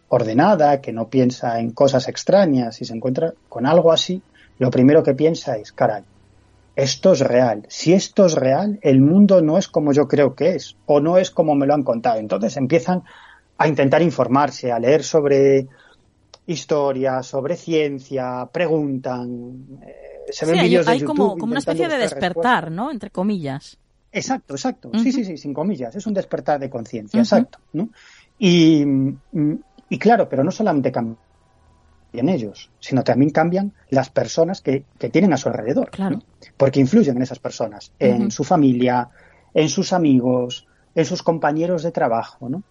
ordenada, que no piensa en cosas extrañas y se encuentra con algo así, lo primero que piensa es, caray, esto es real. Si esto es real, el mundo no es como yo creo que es, o no es como me lo han contado. Entonces empiezan a intentar informarse, a leer sobre historia, sobre ciencia, preguntan, eh, se ven vídeos de hay como, como una especie de despertar, ¿no? Entre comillas. Exacto, exacto. Sí, sí, sí, sin comillas. Es un despertar de conciencia, exacto. ¿no? Y, y claro, pero no solamente cambian ellos, sino también cambian las personas que, tienen a su alrededor. Claro. Porque influyen en esas personas, en su familia, en sus amigos, en sus compañeros de trabajo. ¿no?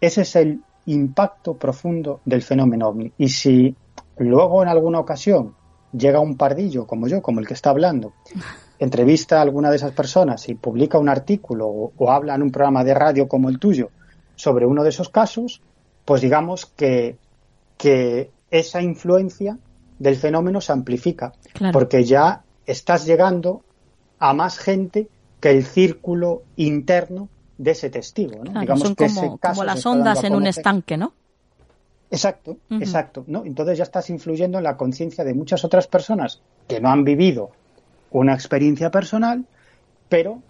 Ese es el impacto profundo del fenómeno ovni. Y si luego en alguna ocasión llega un pardillo como yo, como el que está hablando, entrevista a alguna de esas personas y publica un artículo o habla en un programa de radio como el tuyo sobre uno de esos casos, pues digamos que, que esa influencia del fenómeno se amplifica, porque ya estás llegando a más gente que el círculo interno de ese testigo. ¿no? Digamos son que como, como las ondas en un estanque, ¿no? Exacto, exacto. ¿no? Entonces ya estás influyendo en la conciencia de muchas otras personas que no han vivido una experiencia personal, pero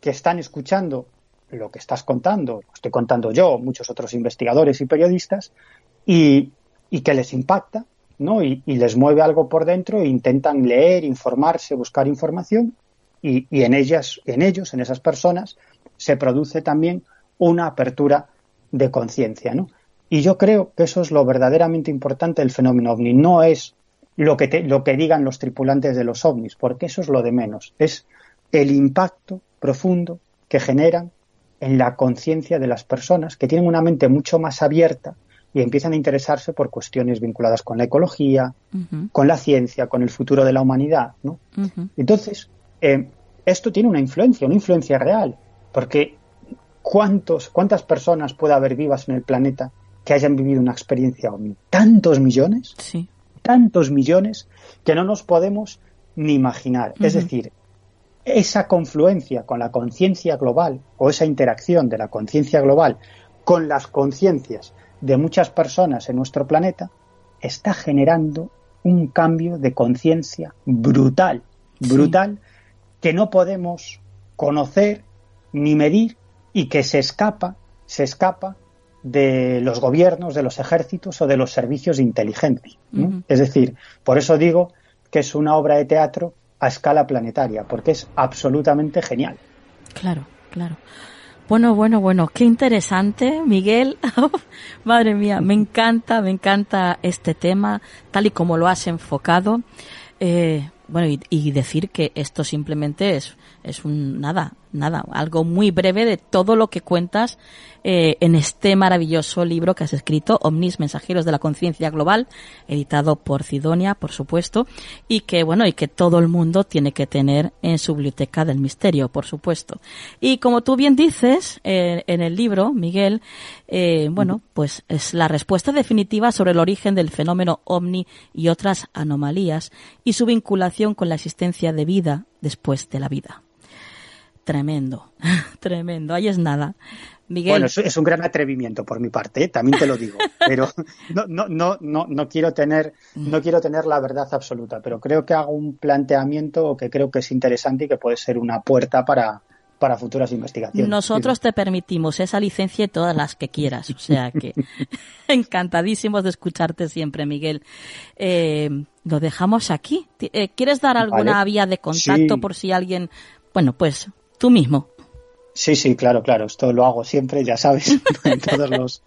que están escuchando lo que estás contando, lo estoy contando yo, muchos otros investigadores y periodistas, y, que les impacta, ¿no? Y, les mueve algo por dentro e intentan leer, informarse, buscar información, y, en ellas, en ellos, en esas personas, se produce también una apertura de conciencia, ¿no? Y yo creo que eso es lo verdaderamente importante del fenómeno ovni. No es lo que, lo que digan los tripulantes de los ovnis, porque eso es lo de menos. Es el impacto profundo que generan en la conciencia de las personas que tienen una mente mucho más abierta, y empiezan a interesarse por cuestiones vinculadas con la ecología, con la ciencia, con el futuro de la humanidad. ¿no? Entonces, eh, esto tiene una influencia, una influencia real, porque ¿cuántos, ¿cuántas personas puede haber vivas en el planeta que hayan vivido una experiencia OVNI? ¿Tantos millones? Sí. Tantos millones que no nos podemos ni imaginar. Es decir, esa confluencia con la conciencia global o esa interacción de la conciencia global con las conciencias de muchas personas en nuestro planeta está generando un cambio de conciencia brutal, brutal, que no podemos conocer ni medir y que se escapa, se escapa de los gobiernos, de los ejércitos o de los servicios de inteligencia. Es decir, por eso digo que es una obra de teatro a escala planetaria, porque es absolutamente genial. Claro, claro. Bueno, bueno, bueno, qué interesante, Miguel. Madre mía, me encanta, me encanta este tema, tal y como lo has enfocado. Eh, bueno, y, decir que esto simplemente es, es un nada, nada, algo muy breve de todo lo que cuentas eh, en este maravilloso libro que has escrito, Omnis Mensajeros de la Conciencia Global, editado por Sidonia, por supuesto, y que, bueno, y que todo el mundo tiene que tener en su biblioteca del misterio, por supuesto. Y como tú bien dices eh, en el libro, Miguel, eh, bueno, pues es la respuesta definitiva sobre el origen del fenómeno ovni y otras anomalías y su vinculación con la existencia de vida después de la vida. Tremendo, tremendo. Ahí es nada. Miguel. Bueno, es, un gran atrevimiento por mi parte, ¿eh? también te lo digo. Pero no, no, no, no, no quiero tener, no quiero tener la verdad absoluta, pero creo que hago un planteamiento que creo que es interesante y que puede ser una puerta para, para futuras investigaciones. Nosotros te permitimos esa licencia y todas las que quieras. O sea que encantadísimos de escucharte siempre, Miguel. Eh, lo dejamos aquí. Eh, ¿Quieres dar alguna vía de contacto por si alguien... Bueno, pues tú mismo. Sí, sí, claro, claro. Esto lo hago siempre, ya sabes, en todos los,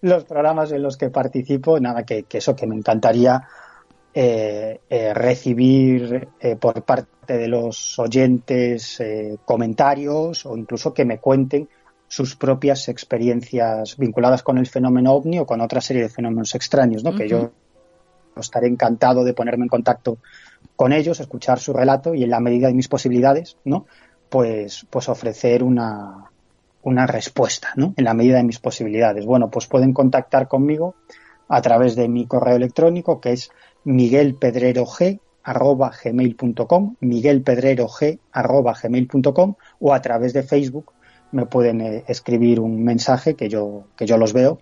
los, programas en los que participo. Nada, que, eso, que me encantaría eh, eh, recibir eh, por parte de los oyentes comentarios o incluso que me cuenten sus propias experiencias vinculadas con el fenómeno ovni o con otra serie de fenómenos extraños, ¿no? Que yo estaré encantado de ponerme en contacto con ellos, escuchar su relato y en la medida de mis posibilidades, ¿no? Pues, pues ofrecer una, una respuesta, ¿no? En la medida de mis posibilidades. Bueno, pues pueden contactar conmigo a través de mi correo electrónico que es miguelpedrerog@gmail.com, miguelpedrerog@gmail.com o a través de Facebook me pueden eh, escribir un mensaje que yo que yo los veo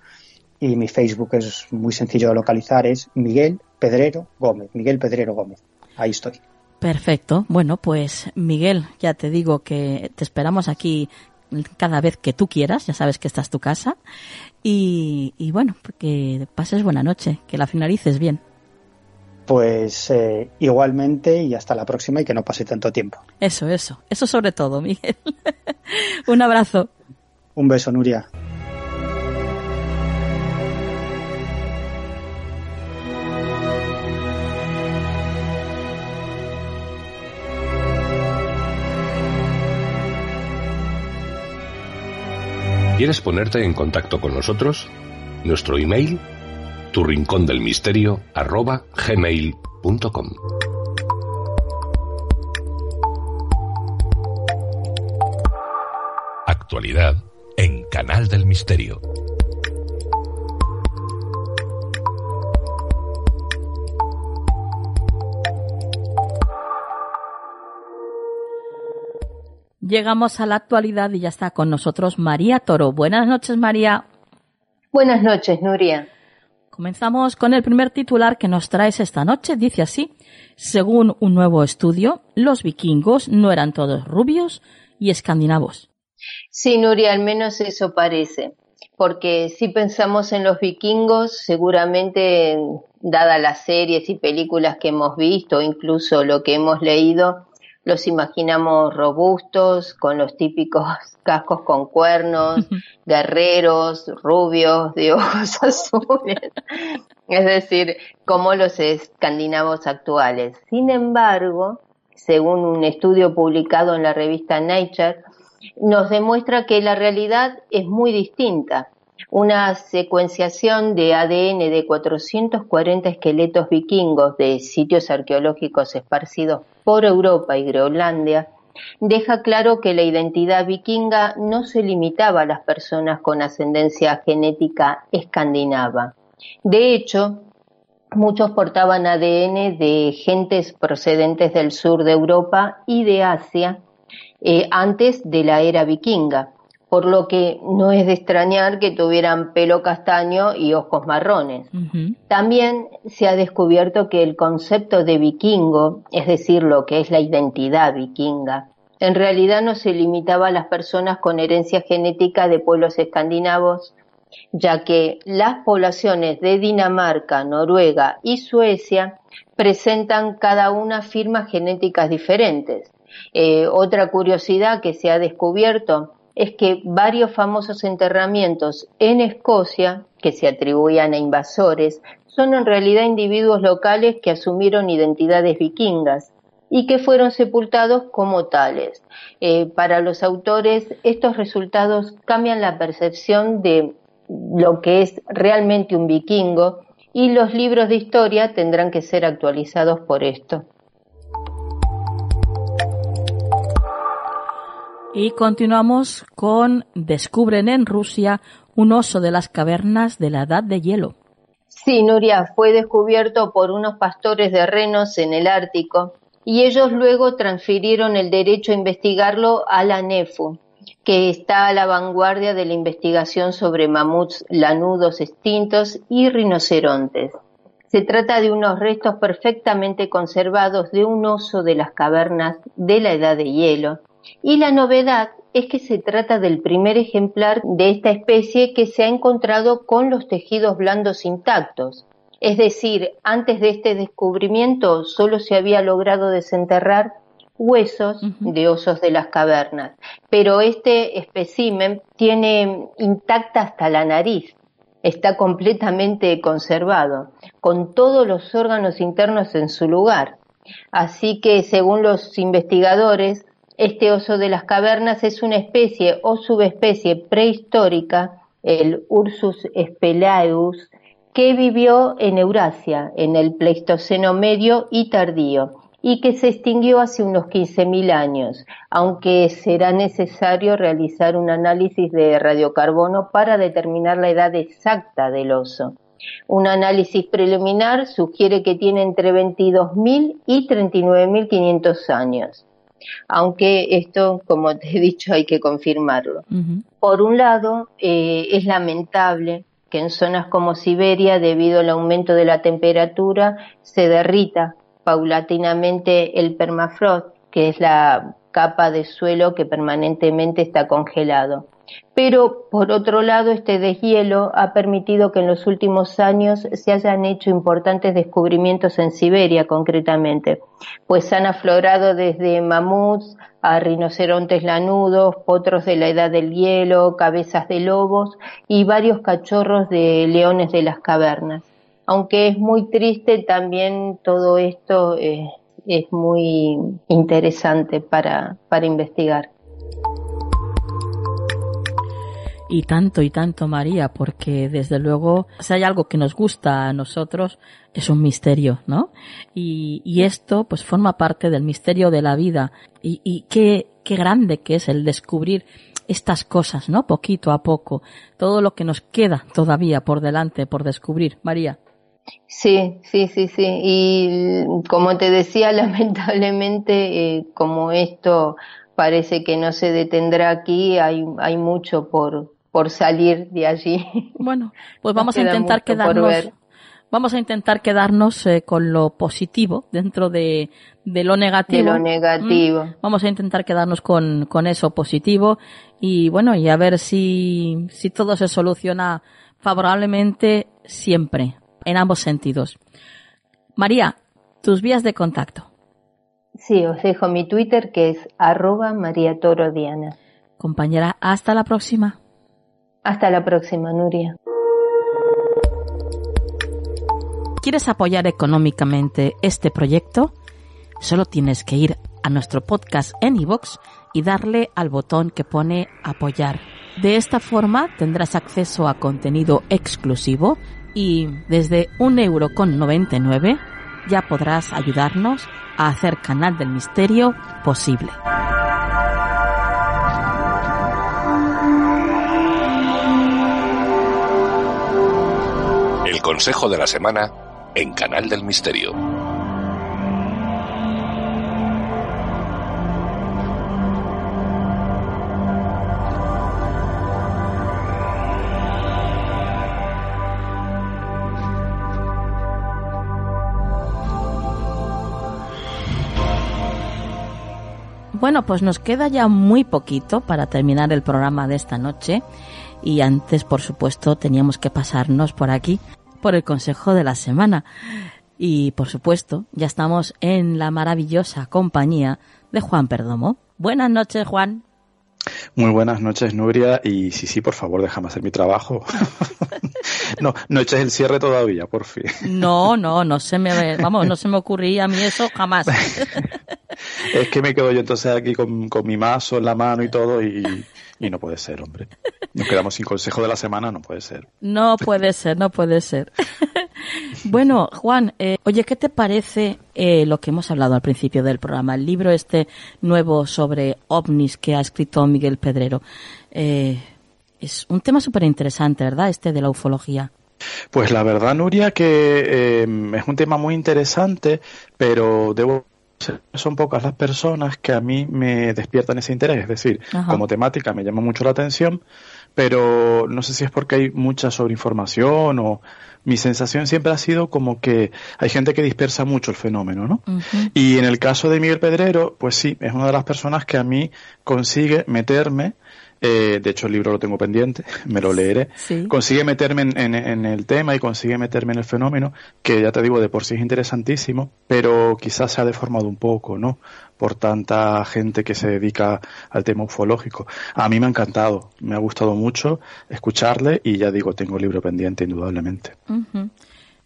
y mi Facebook es muy sencillo de localizar es Miguel Pedrero Gómez, Miguel Pedrero Gómez. Ahí estoy. Perfecto. Bueno, pues Miguel, ya te digo que te esperamos aquí cada vez que tú quieras, ya sabes que esta es tu casa. Y, bueno, que pases buena noche, que la finalices bien. Pues eh, igualmente y hasta la próxima y que no pase tanto tiempo. Eso, eso, eso sobre todo, Miguel. Un abrazo. Un beso, Nuria. ¿Quieres ponerte en contacto con nosotros? Nuestro email, tu rincón del misterio, arroba. Actualidad en Canal del Misterio. Llegamos a la actualidad y ya está con nosotros María Toro. Buenas noches, María. Buenas noches, Nuria. Comenzamos con el primer titular que nos traes esta noche. Dice así, según un nuevo estudio, los vikingos no eran todos rubios y escandinavos. Sí, Nuria, al menos eso parece. Porque si pensamos en los vikingos, seguramente, dadas las series y películas que hemos visto, incluso lo que hemos leído, los imaginamos robustos, con los típicos cascos con cuernos, guerreros, rubios, de ojos azules, es decir, como los escandinavos actuales. Sin embargo, según un estudio publicado en la revista Nature, nos demuestra que la realidad es muy distinta. Una secuenciación de ADN de 440 esqueletos vikingos de sitios arqueológicos esparcidos por Europa y Groenlandia deja claro que la identidad vikinga no se limitaba a las personas con ascendencia genética escandinava. De hecho, muchos portaban ADN de gentes procedentes del sur de Europa y de Asia eh, antes de la era vikinga, por lo que no es de extrañar que tuvieran pelo castaño y ojos marrones. También se ha descubierto que el concepto de vikingo, es decir, lo que es la identidad vikinga, en realidad no se limitaba a las personas con herencia genética de pueblos escandinavos, ya que las poblaciones de Dinamarca, Noruega y Suecia presentan cada una firmas genéticas diferentes. Eh, otra curiosidad que se ha descubierto es que varios famosos enterramientos en Escocia, que se atribuían a invasores, son en realidad individuos locales que asumieron identidades vikingas y que fueron sepultados como tales. Eh, para los autores, estos resultados cambian la percepción de lo que es realmente un vikingo y los libros de historia tendrán que ser actualizados por esto. Y continuamos con Descubren en Rusia un oso de las cavernas de la Edad de Hielo. Sí, Nuria, fue descubierto por unos pastores de renos en el Ártico y ellos luego transfirieron el derecho a investigarlo a la NEFU, que está a la vanguardia de la investigación sobre mamuts lanudos extintos y rinocerontes. Se trata de unos restos perfectamente conservados de un oso de las cavernas de la Edad de Hielo, y la novedad es que se trata del primer ejemplar de esta especie que se ha encontrado con los tejidos blandos intactos. Es decir, antes de este descubrimiento solo se había logrado desenterrar huesos de osos de las cavernas, pero este espécimen tiene intacta hasta la nariz, está completamente conservado, con todos los órganos internos en su lugar. Así que, según los investigadores, este oso de las cavernas es una especie o subespecie prehistórica, el Ursus spelaeus, que vivió en Eurasia en el Pleistoceno medio y tardío y que se extinguió hace unos 15.000 años, aunque será necesario realizar un análisis de radiocarbono para determinar la edad exacta del oso. Un análisis preliminar sugiere que tiene entre 22.000 y 39.500 años aunque esto, como te he dicho, hay que confirmarlo. Por un lado, eh, es lamentable que en zonas como Siberia, debido al aumento de la temperatura, se derrita paulatinamente el permafrost, que es la capa de suelo que permanentemente está congelado. Pero, por otro lado, este deshielo ha permitido que en los últimos años se hayan hecho importantes descubrimientos en Siberia, concretamente, pues han aflorado desde mamuts a rinocerontes lanudos, potros de la edad del hielo, cabezas de lobos y varios cachorros de leones de las cavernas. Aunque es muy triste, también todo esto eh, es muy interesante para investigar. Y tanto y tanto María, porque desde luego, si hay algo que nos gusta a nosotros, es un misterio, ¿no? Y, y esto pues forma parte del misterio de la vida y, y qué, qué grande que es el descubrir estas cosas, ¿no? Poquito a poco, todo lo que nos queda todavía por delante, por descubrir. María. Sí, sí, sí, sí. Y como te decía, lamentablemente, eh, como esto parece que no se detendrá aquí, hay, hay mucho por, por salir de allí. Bueno, pues vamos a intentar quedarnos vamos a intentar quedarnos eh, con lo positivo dentro de, de lo negativo. De lo negativo. Mm, vamos a intentar quedarnos con, con eso positivo y bueno, y a ver si, si todo se soluciona favorablemente siempre, en ambos sentidos. María, tus vías de contacto. Sí, os dejo mi Twitter que es arroba María Toro Diana. Compañera, hasta la próxima. Hasta la próxima, Nuria. ¿Quieres apoyar económicamente este proyecto? Solo tienes que ir a nuestro podcast en iVoox y darle al botón que pone apoyar. De esta forma tendrás acceso a contenido exclusivo y desde un euro con 99 ya podrás ayudarnos a hacer Canal del Misterio posible. Consejo de la semana en Canal del Misterio. Bueno, pues nos queda ya muy poquito para terminar el programa de esta noche y antes, por supuesto, teníamos que pasarnos por aquí por el consejo de la semana. Y, por supuesto, ya estamos en la maravillosa compañía de Juan Perdomo. Buenas noches, Juan. Muy buenas noches, Nuria. Y sí, sí, por favor, déjame hacer mi trabajo. no, no eches el cierre todavía, por fin. no, no, no se me, vamos, no se me ocurría a mí eso jamás. es que me quedo yo entonces aquí con, con mi mazo en la mano y todo y, y no puede ser, hombre. Nos quedamos sin consejo de la semana, no puede ser. No puede ser, no puede ser. bueno, Juan, eh, oye, ¿qué te parece eh, lo que hemos hablado al principio del programa? El libro este nuevo sobre ovnis que ha escrito Miguel Pedrero. Eh, es un tema súper interesante, ¿verdad? Este de la ufología. Pues la verdad, Nuria, que es un tema muy interesante, pero debo son pocas las personas que a mí me despiertan ese interés. Es decir, como temática me llama mucho la atención, pero no sé si es porque hay mucha sobreinformación o mi sensación siempre ha sido como que hay gente que dispersa mucho el fenómeno, ¿no? Y en el caso de Miguel Pedrero, pues sí, es una de las personas que a mí consigue meterme eh, de hecho, el libro lo tengo pendiente, me lo leeré. Consigue meterme en, el tema y consigue meterme en el fenómeno, que ya te digo, de por sí es interesantísimo, pero quizás se ha deformado un poco, ¿no? Por tanta gente que se dedica al tema ufológico. A mí me ha encantado, me ha gustado mucho escucharle y ya digo, tengo el libro pendiente, indudablemente.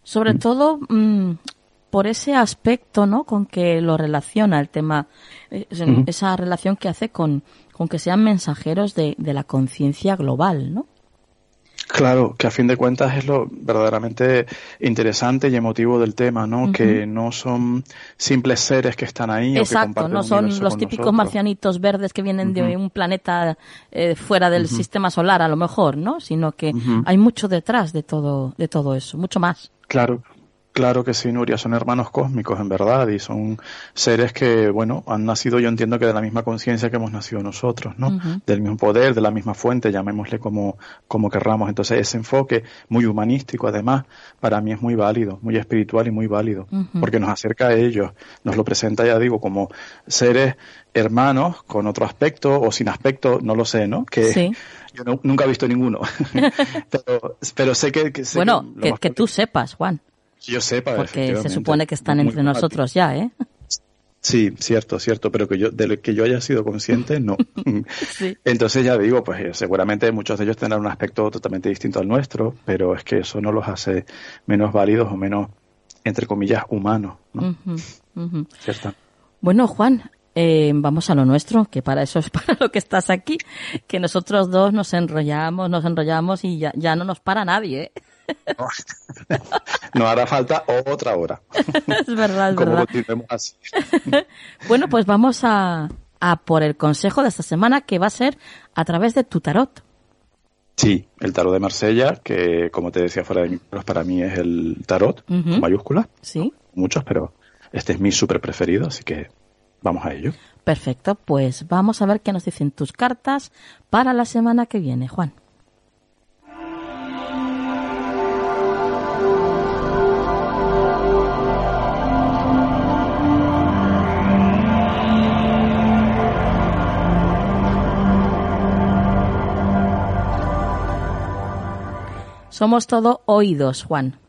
Sobre mm. todo, mm, por ese aspecto, ¿no? Con que lo relaciona el tema, eh, esa relación que hace con, con que sean mensajeros de, de la conciencia global, ¿no? Claro, que a fin de cuentas es lo verdaderamente interesante y emotivo del tema, ¿no? Que no son simples seres que están ahí. Exacto, no son los típicos marcianitos verdes que vienen de un planeta eh, fuera del sistema solar, a lo mejor, ¿no? Sino que hay mucho detrás de todo, de todo eso, mucho más. Claro, Claro que sí, Nuria, son hermanos cósmicos en verdad y son seres que, bueno, han nacido yo entiendo que de la misma conciencia que hemos nacido nosotros, ¿no? Del mismo poder, de la misma fuente, llamémosle como, como querramos. Entonces ese enfoque muy humanístico además para mí es muy válido, muy espiritual y muy válido, porque nos acerca a ellos, nos lo presenta, ya digo, como seres hermanos con otro aspecto o sin aspecto, no lo sé, ¿no? Que yo nunca he visto ninguno, pero, pero sé que... bueno, que tú sepas, Juan. Yo sepa, Porque se supone que están entre nosotros ya, ¿eh? Sí, cierto, cierto, pero que yo, de que yo haya sido consciente, no. Entonces ya digo, pues eh, seguramente muchos de ellos tendrán un aspecto totalmente distinto al nuestro, pero es que eso no los hace menos válidos o menos, entre comillas, humanos, ¿no? ¿Cierto? Bueno, Juan, eh, vamos a lo nuestro, que para eso es para lo que estás aquí, que nosotros dos nos enrollamos, nos enrollamos y ya, ya no nos para nadie, ¿eh? No hará falta otra hora. Es verdad, es verdad. bueno, pues vamos a, a por el consejo de esta semana que va a ser a través de tu tarot. Sí, el tarot de Marsella, que como te decía fuera de micros, para mí es el tarot, mayúscula. Sí. Muchos, pero este es mi súper preferido, así que vamos a ello. Perfecto, pues vamos a ver qué nos dicen tus cartas para la semana que viene, Juan. Somos todo oídos, Juan.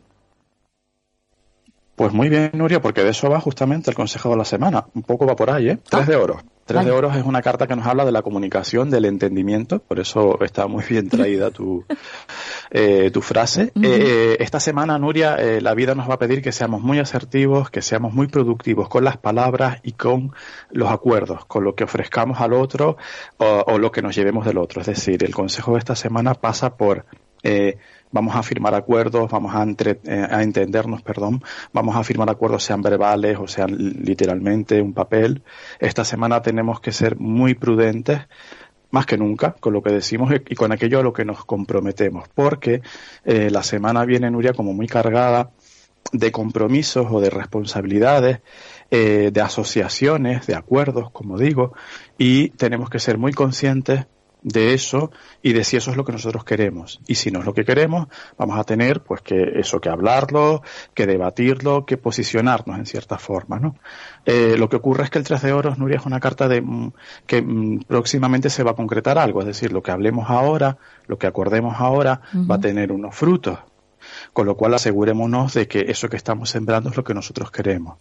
Pues muy bien, Nuria, porque de eso va justamente el consejo de la semana. Un poco va por ahí, ¿eh? Tres de oro. Tres de oros es una carta que nos habla de la comunicación, del entendimiento, por eso está muy bien traída tu, eh, tu frase. Eh, esta semana, Nuria, eh, la vida nos va a pedir que seamos muy asertivos, que seamos muy productivos con las palabras y con los acuerdos, con lo que ofrezcamos al otro o, o lo que nos llevemos del otro. Es decir, el consejo de esta semana pasa por eh, vamos a firmar acuerdos, vamos a, eh, a, entendernos, perdón, vamos a firmar acuerdos sean verbales o sean literalmente un papel. Esta semana tenemos que ser muy prudentes más que nunca con lo que decimos y con aquello a lo que nos comprometemos, porque eh, la semana viene, Nuria, como muy cargada de compromisos o de responsabilidades, de asociaciones, de acuerdos, como digo, y tenemos que ser muy conscientes de eso y de si eso es lo que nosotros queremos. Y si no es lo que queremos, vamos a tener pues que eso, que hablarlo, que debatirlo, que posicionarnos en cierta forma, ¿no? Eh, lo que ocurre es que el 13 de oros, Nuria, es una carta de mm, que mm, próximamente se va a concretar algo, es decir, lo que hablemos ahora, lo que acordemos ahora, va a tener unos frutos. Con lo cual asegurémonos de que eso que estamos sembrando es lo que nosotros queremos.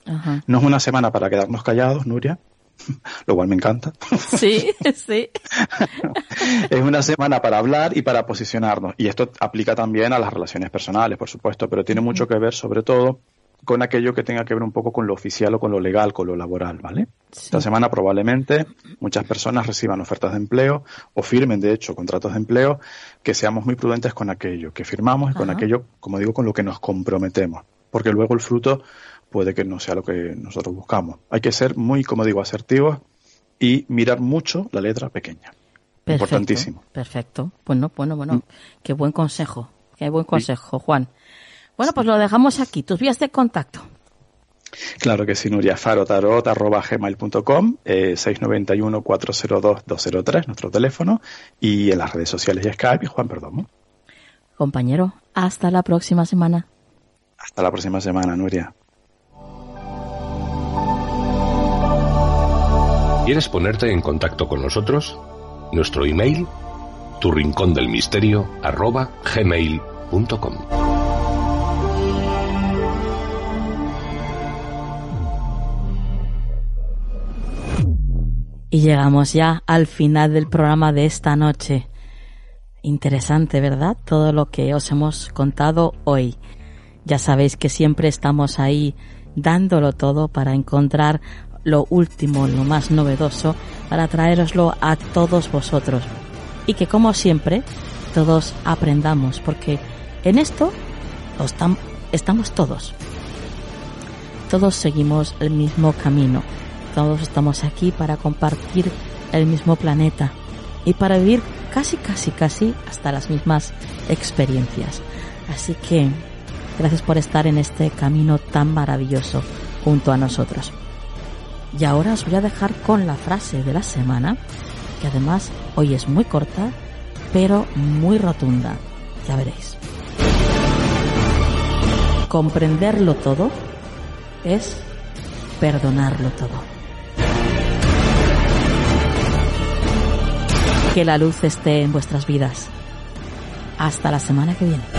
No es una semana para quedarnos callados, Nuria, lo cual me encanta. Sí, sí. es una semana para hablar y para posicionarnos. Y esto aplica también a las relaciones personales, por supuesto, pero tiene mucho que ver sobre todo con aquello que tenga que ver un poco con lo oficial o con lo legal, con lo laboral, ¿vale? Esta semana probablemente muchas personas reciban ofertas de empleo o firmen, de hecho, contratos de empleo, que seamos muy prudentes con aquello que firmamos y con aquello, como digo, con lo que nos comprometemos, porque luego el fruto puede que no sea lo que nosotros buscamos. Hay que ser muy, como digo, asertivos y mirar mucho la letra pequeña. Importantísimo. Perfecto. Bueno, bueno, bueno. Mm. Qué buen consejo. Qué buen consejo, Juan. Bueno, pues lo dejamos aquí. Tus vías de contacto. Claro que sí, Nuria Farotarot, arroba gmail.com, eh, 691-402-203, nuestro teléfono, y en las redes sociales y Skype, Juan Perdomo. Compañero, hasta la próxima semana. Hasta la próxima semana, Nuria. ¿Quieres ponerte en contacto con nosotros? Nuestro email, tu rincón del misterio, arroba gmail.com. Y llegamos ya al final del programa de esta noche. Interesante, ¿verdad? Todo lo que os hemos contado hoy. Ya sabéis que siempre estamos ahí dándolo todo para encontrar lo último, lo más novedoso, para traeroslo a todos vosotros. Y que como siempre, todos aprendamos, porque en esto estamos todos. Todos seguimos el mismo camino. Todos estamos aquí para compartir el mismo planeta y para vivir casi, casi, casi hasta las mismas experiencias. Así que gracias por estar en este camino tan maravilloso junto a nosotros. Y ahora os voy a dejar con la frase de la semana, que además hoy es muy corta, pero muy rotunda. Ya veréis. Comprenderlo todo es perdonarlo todo. Que la luz esté en vuestras vidas. Hasta la semana que viene.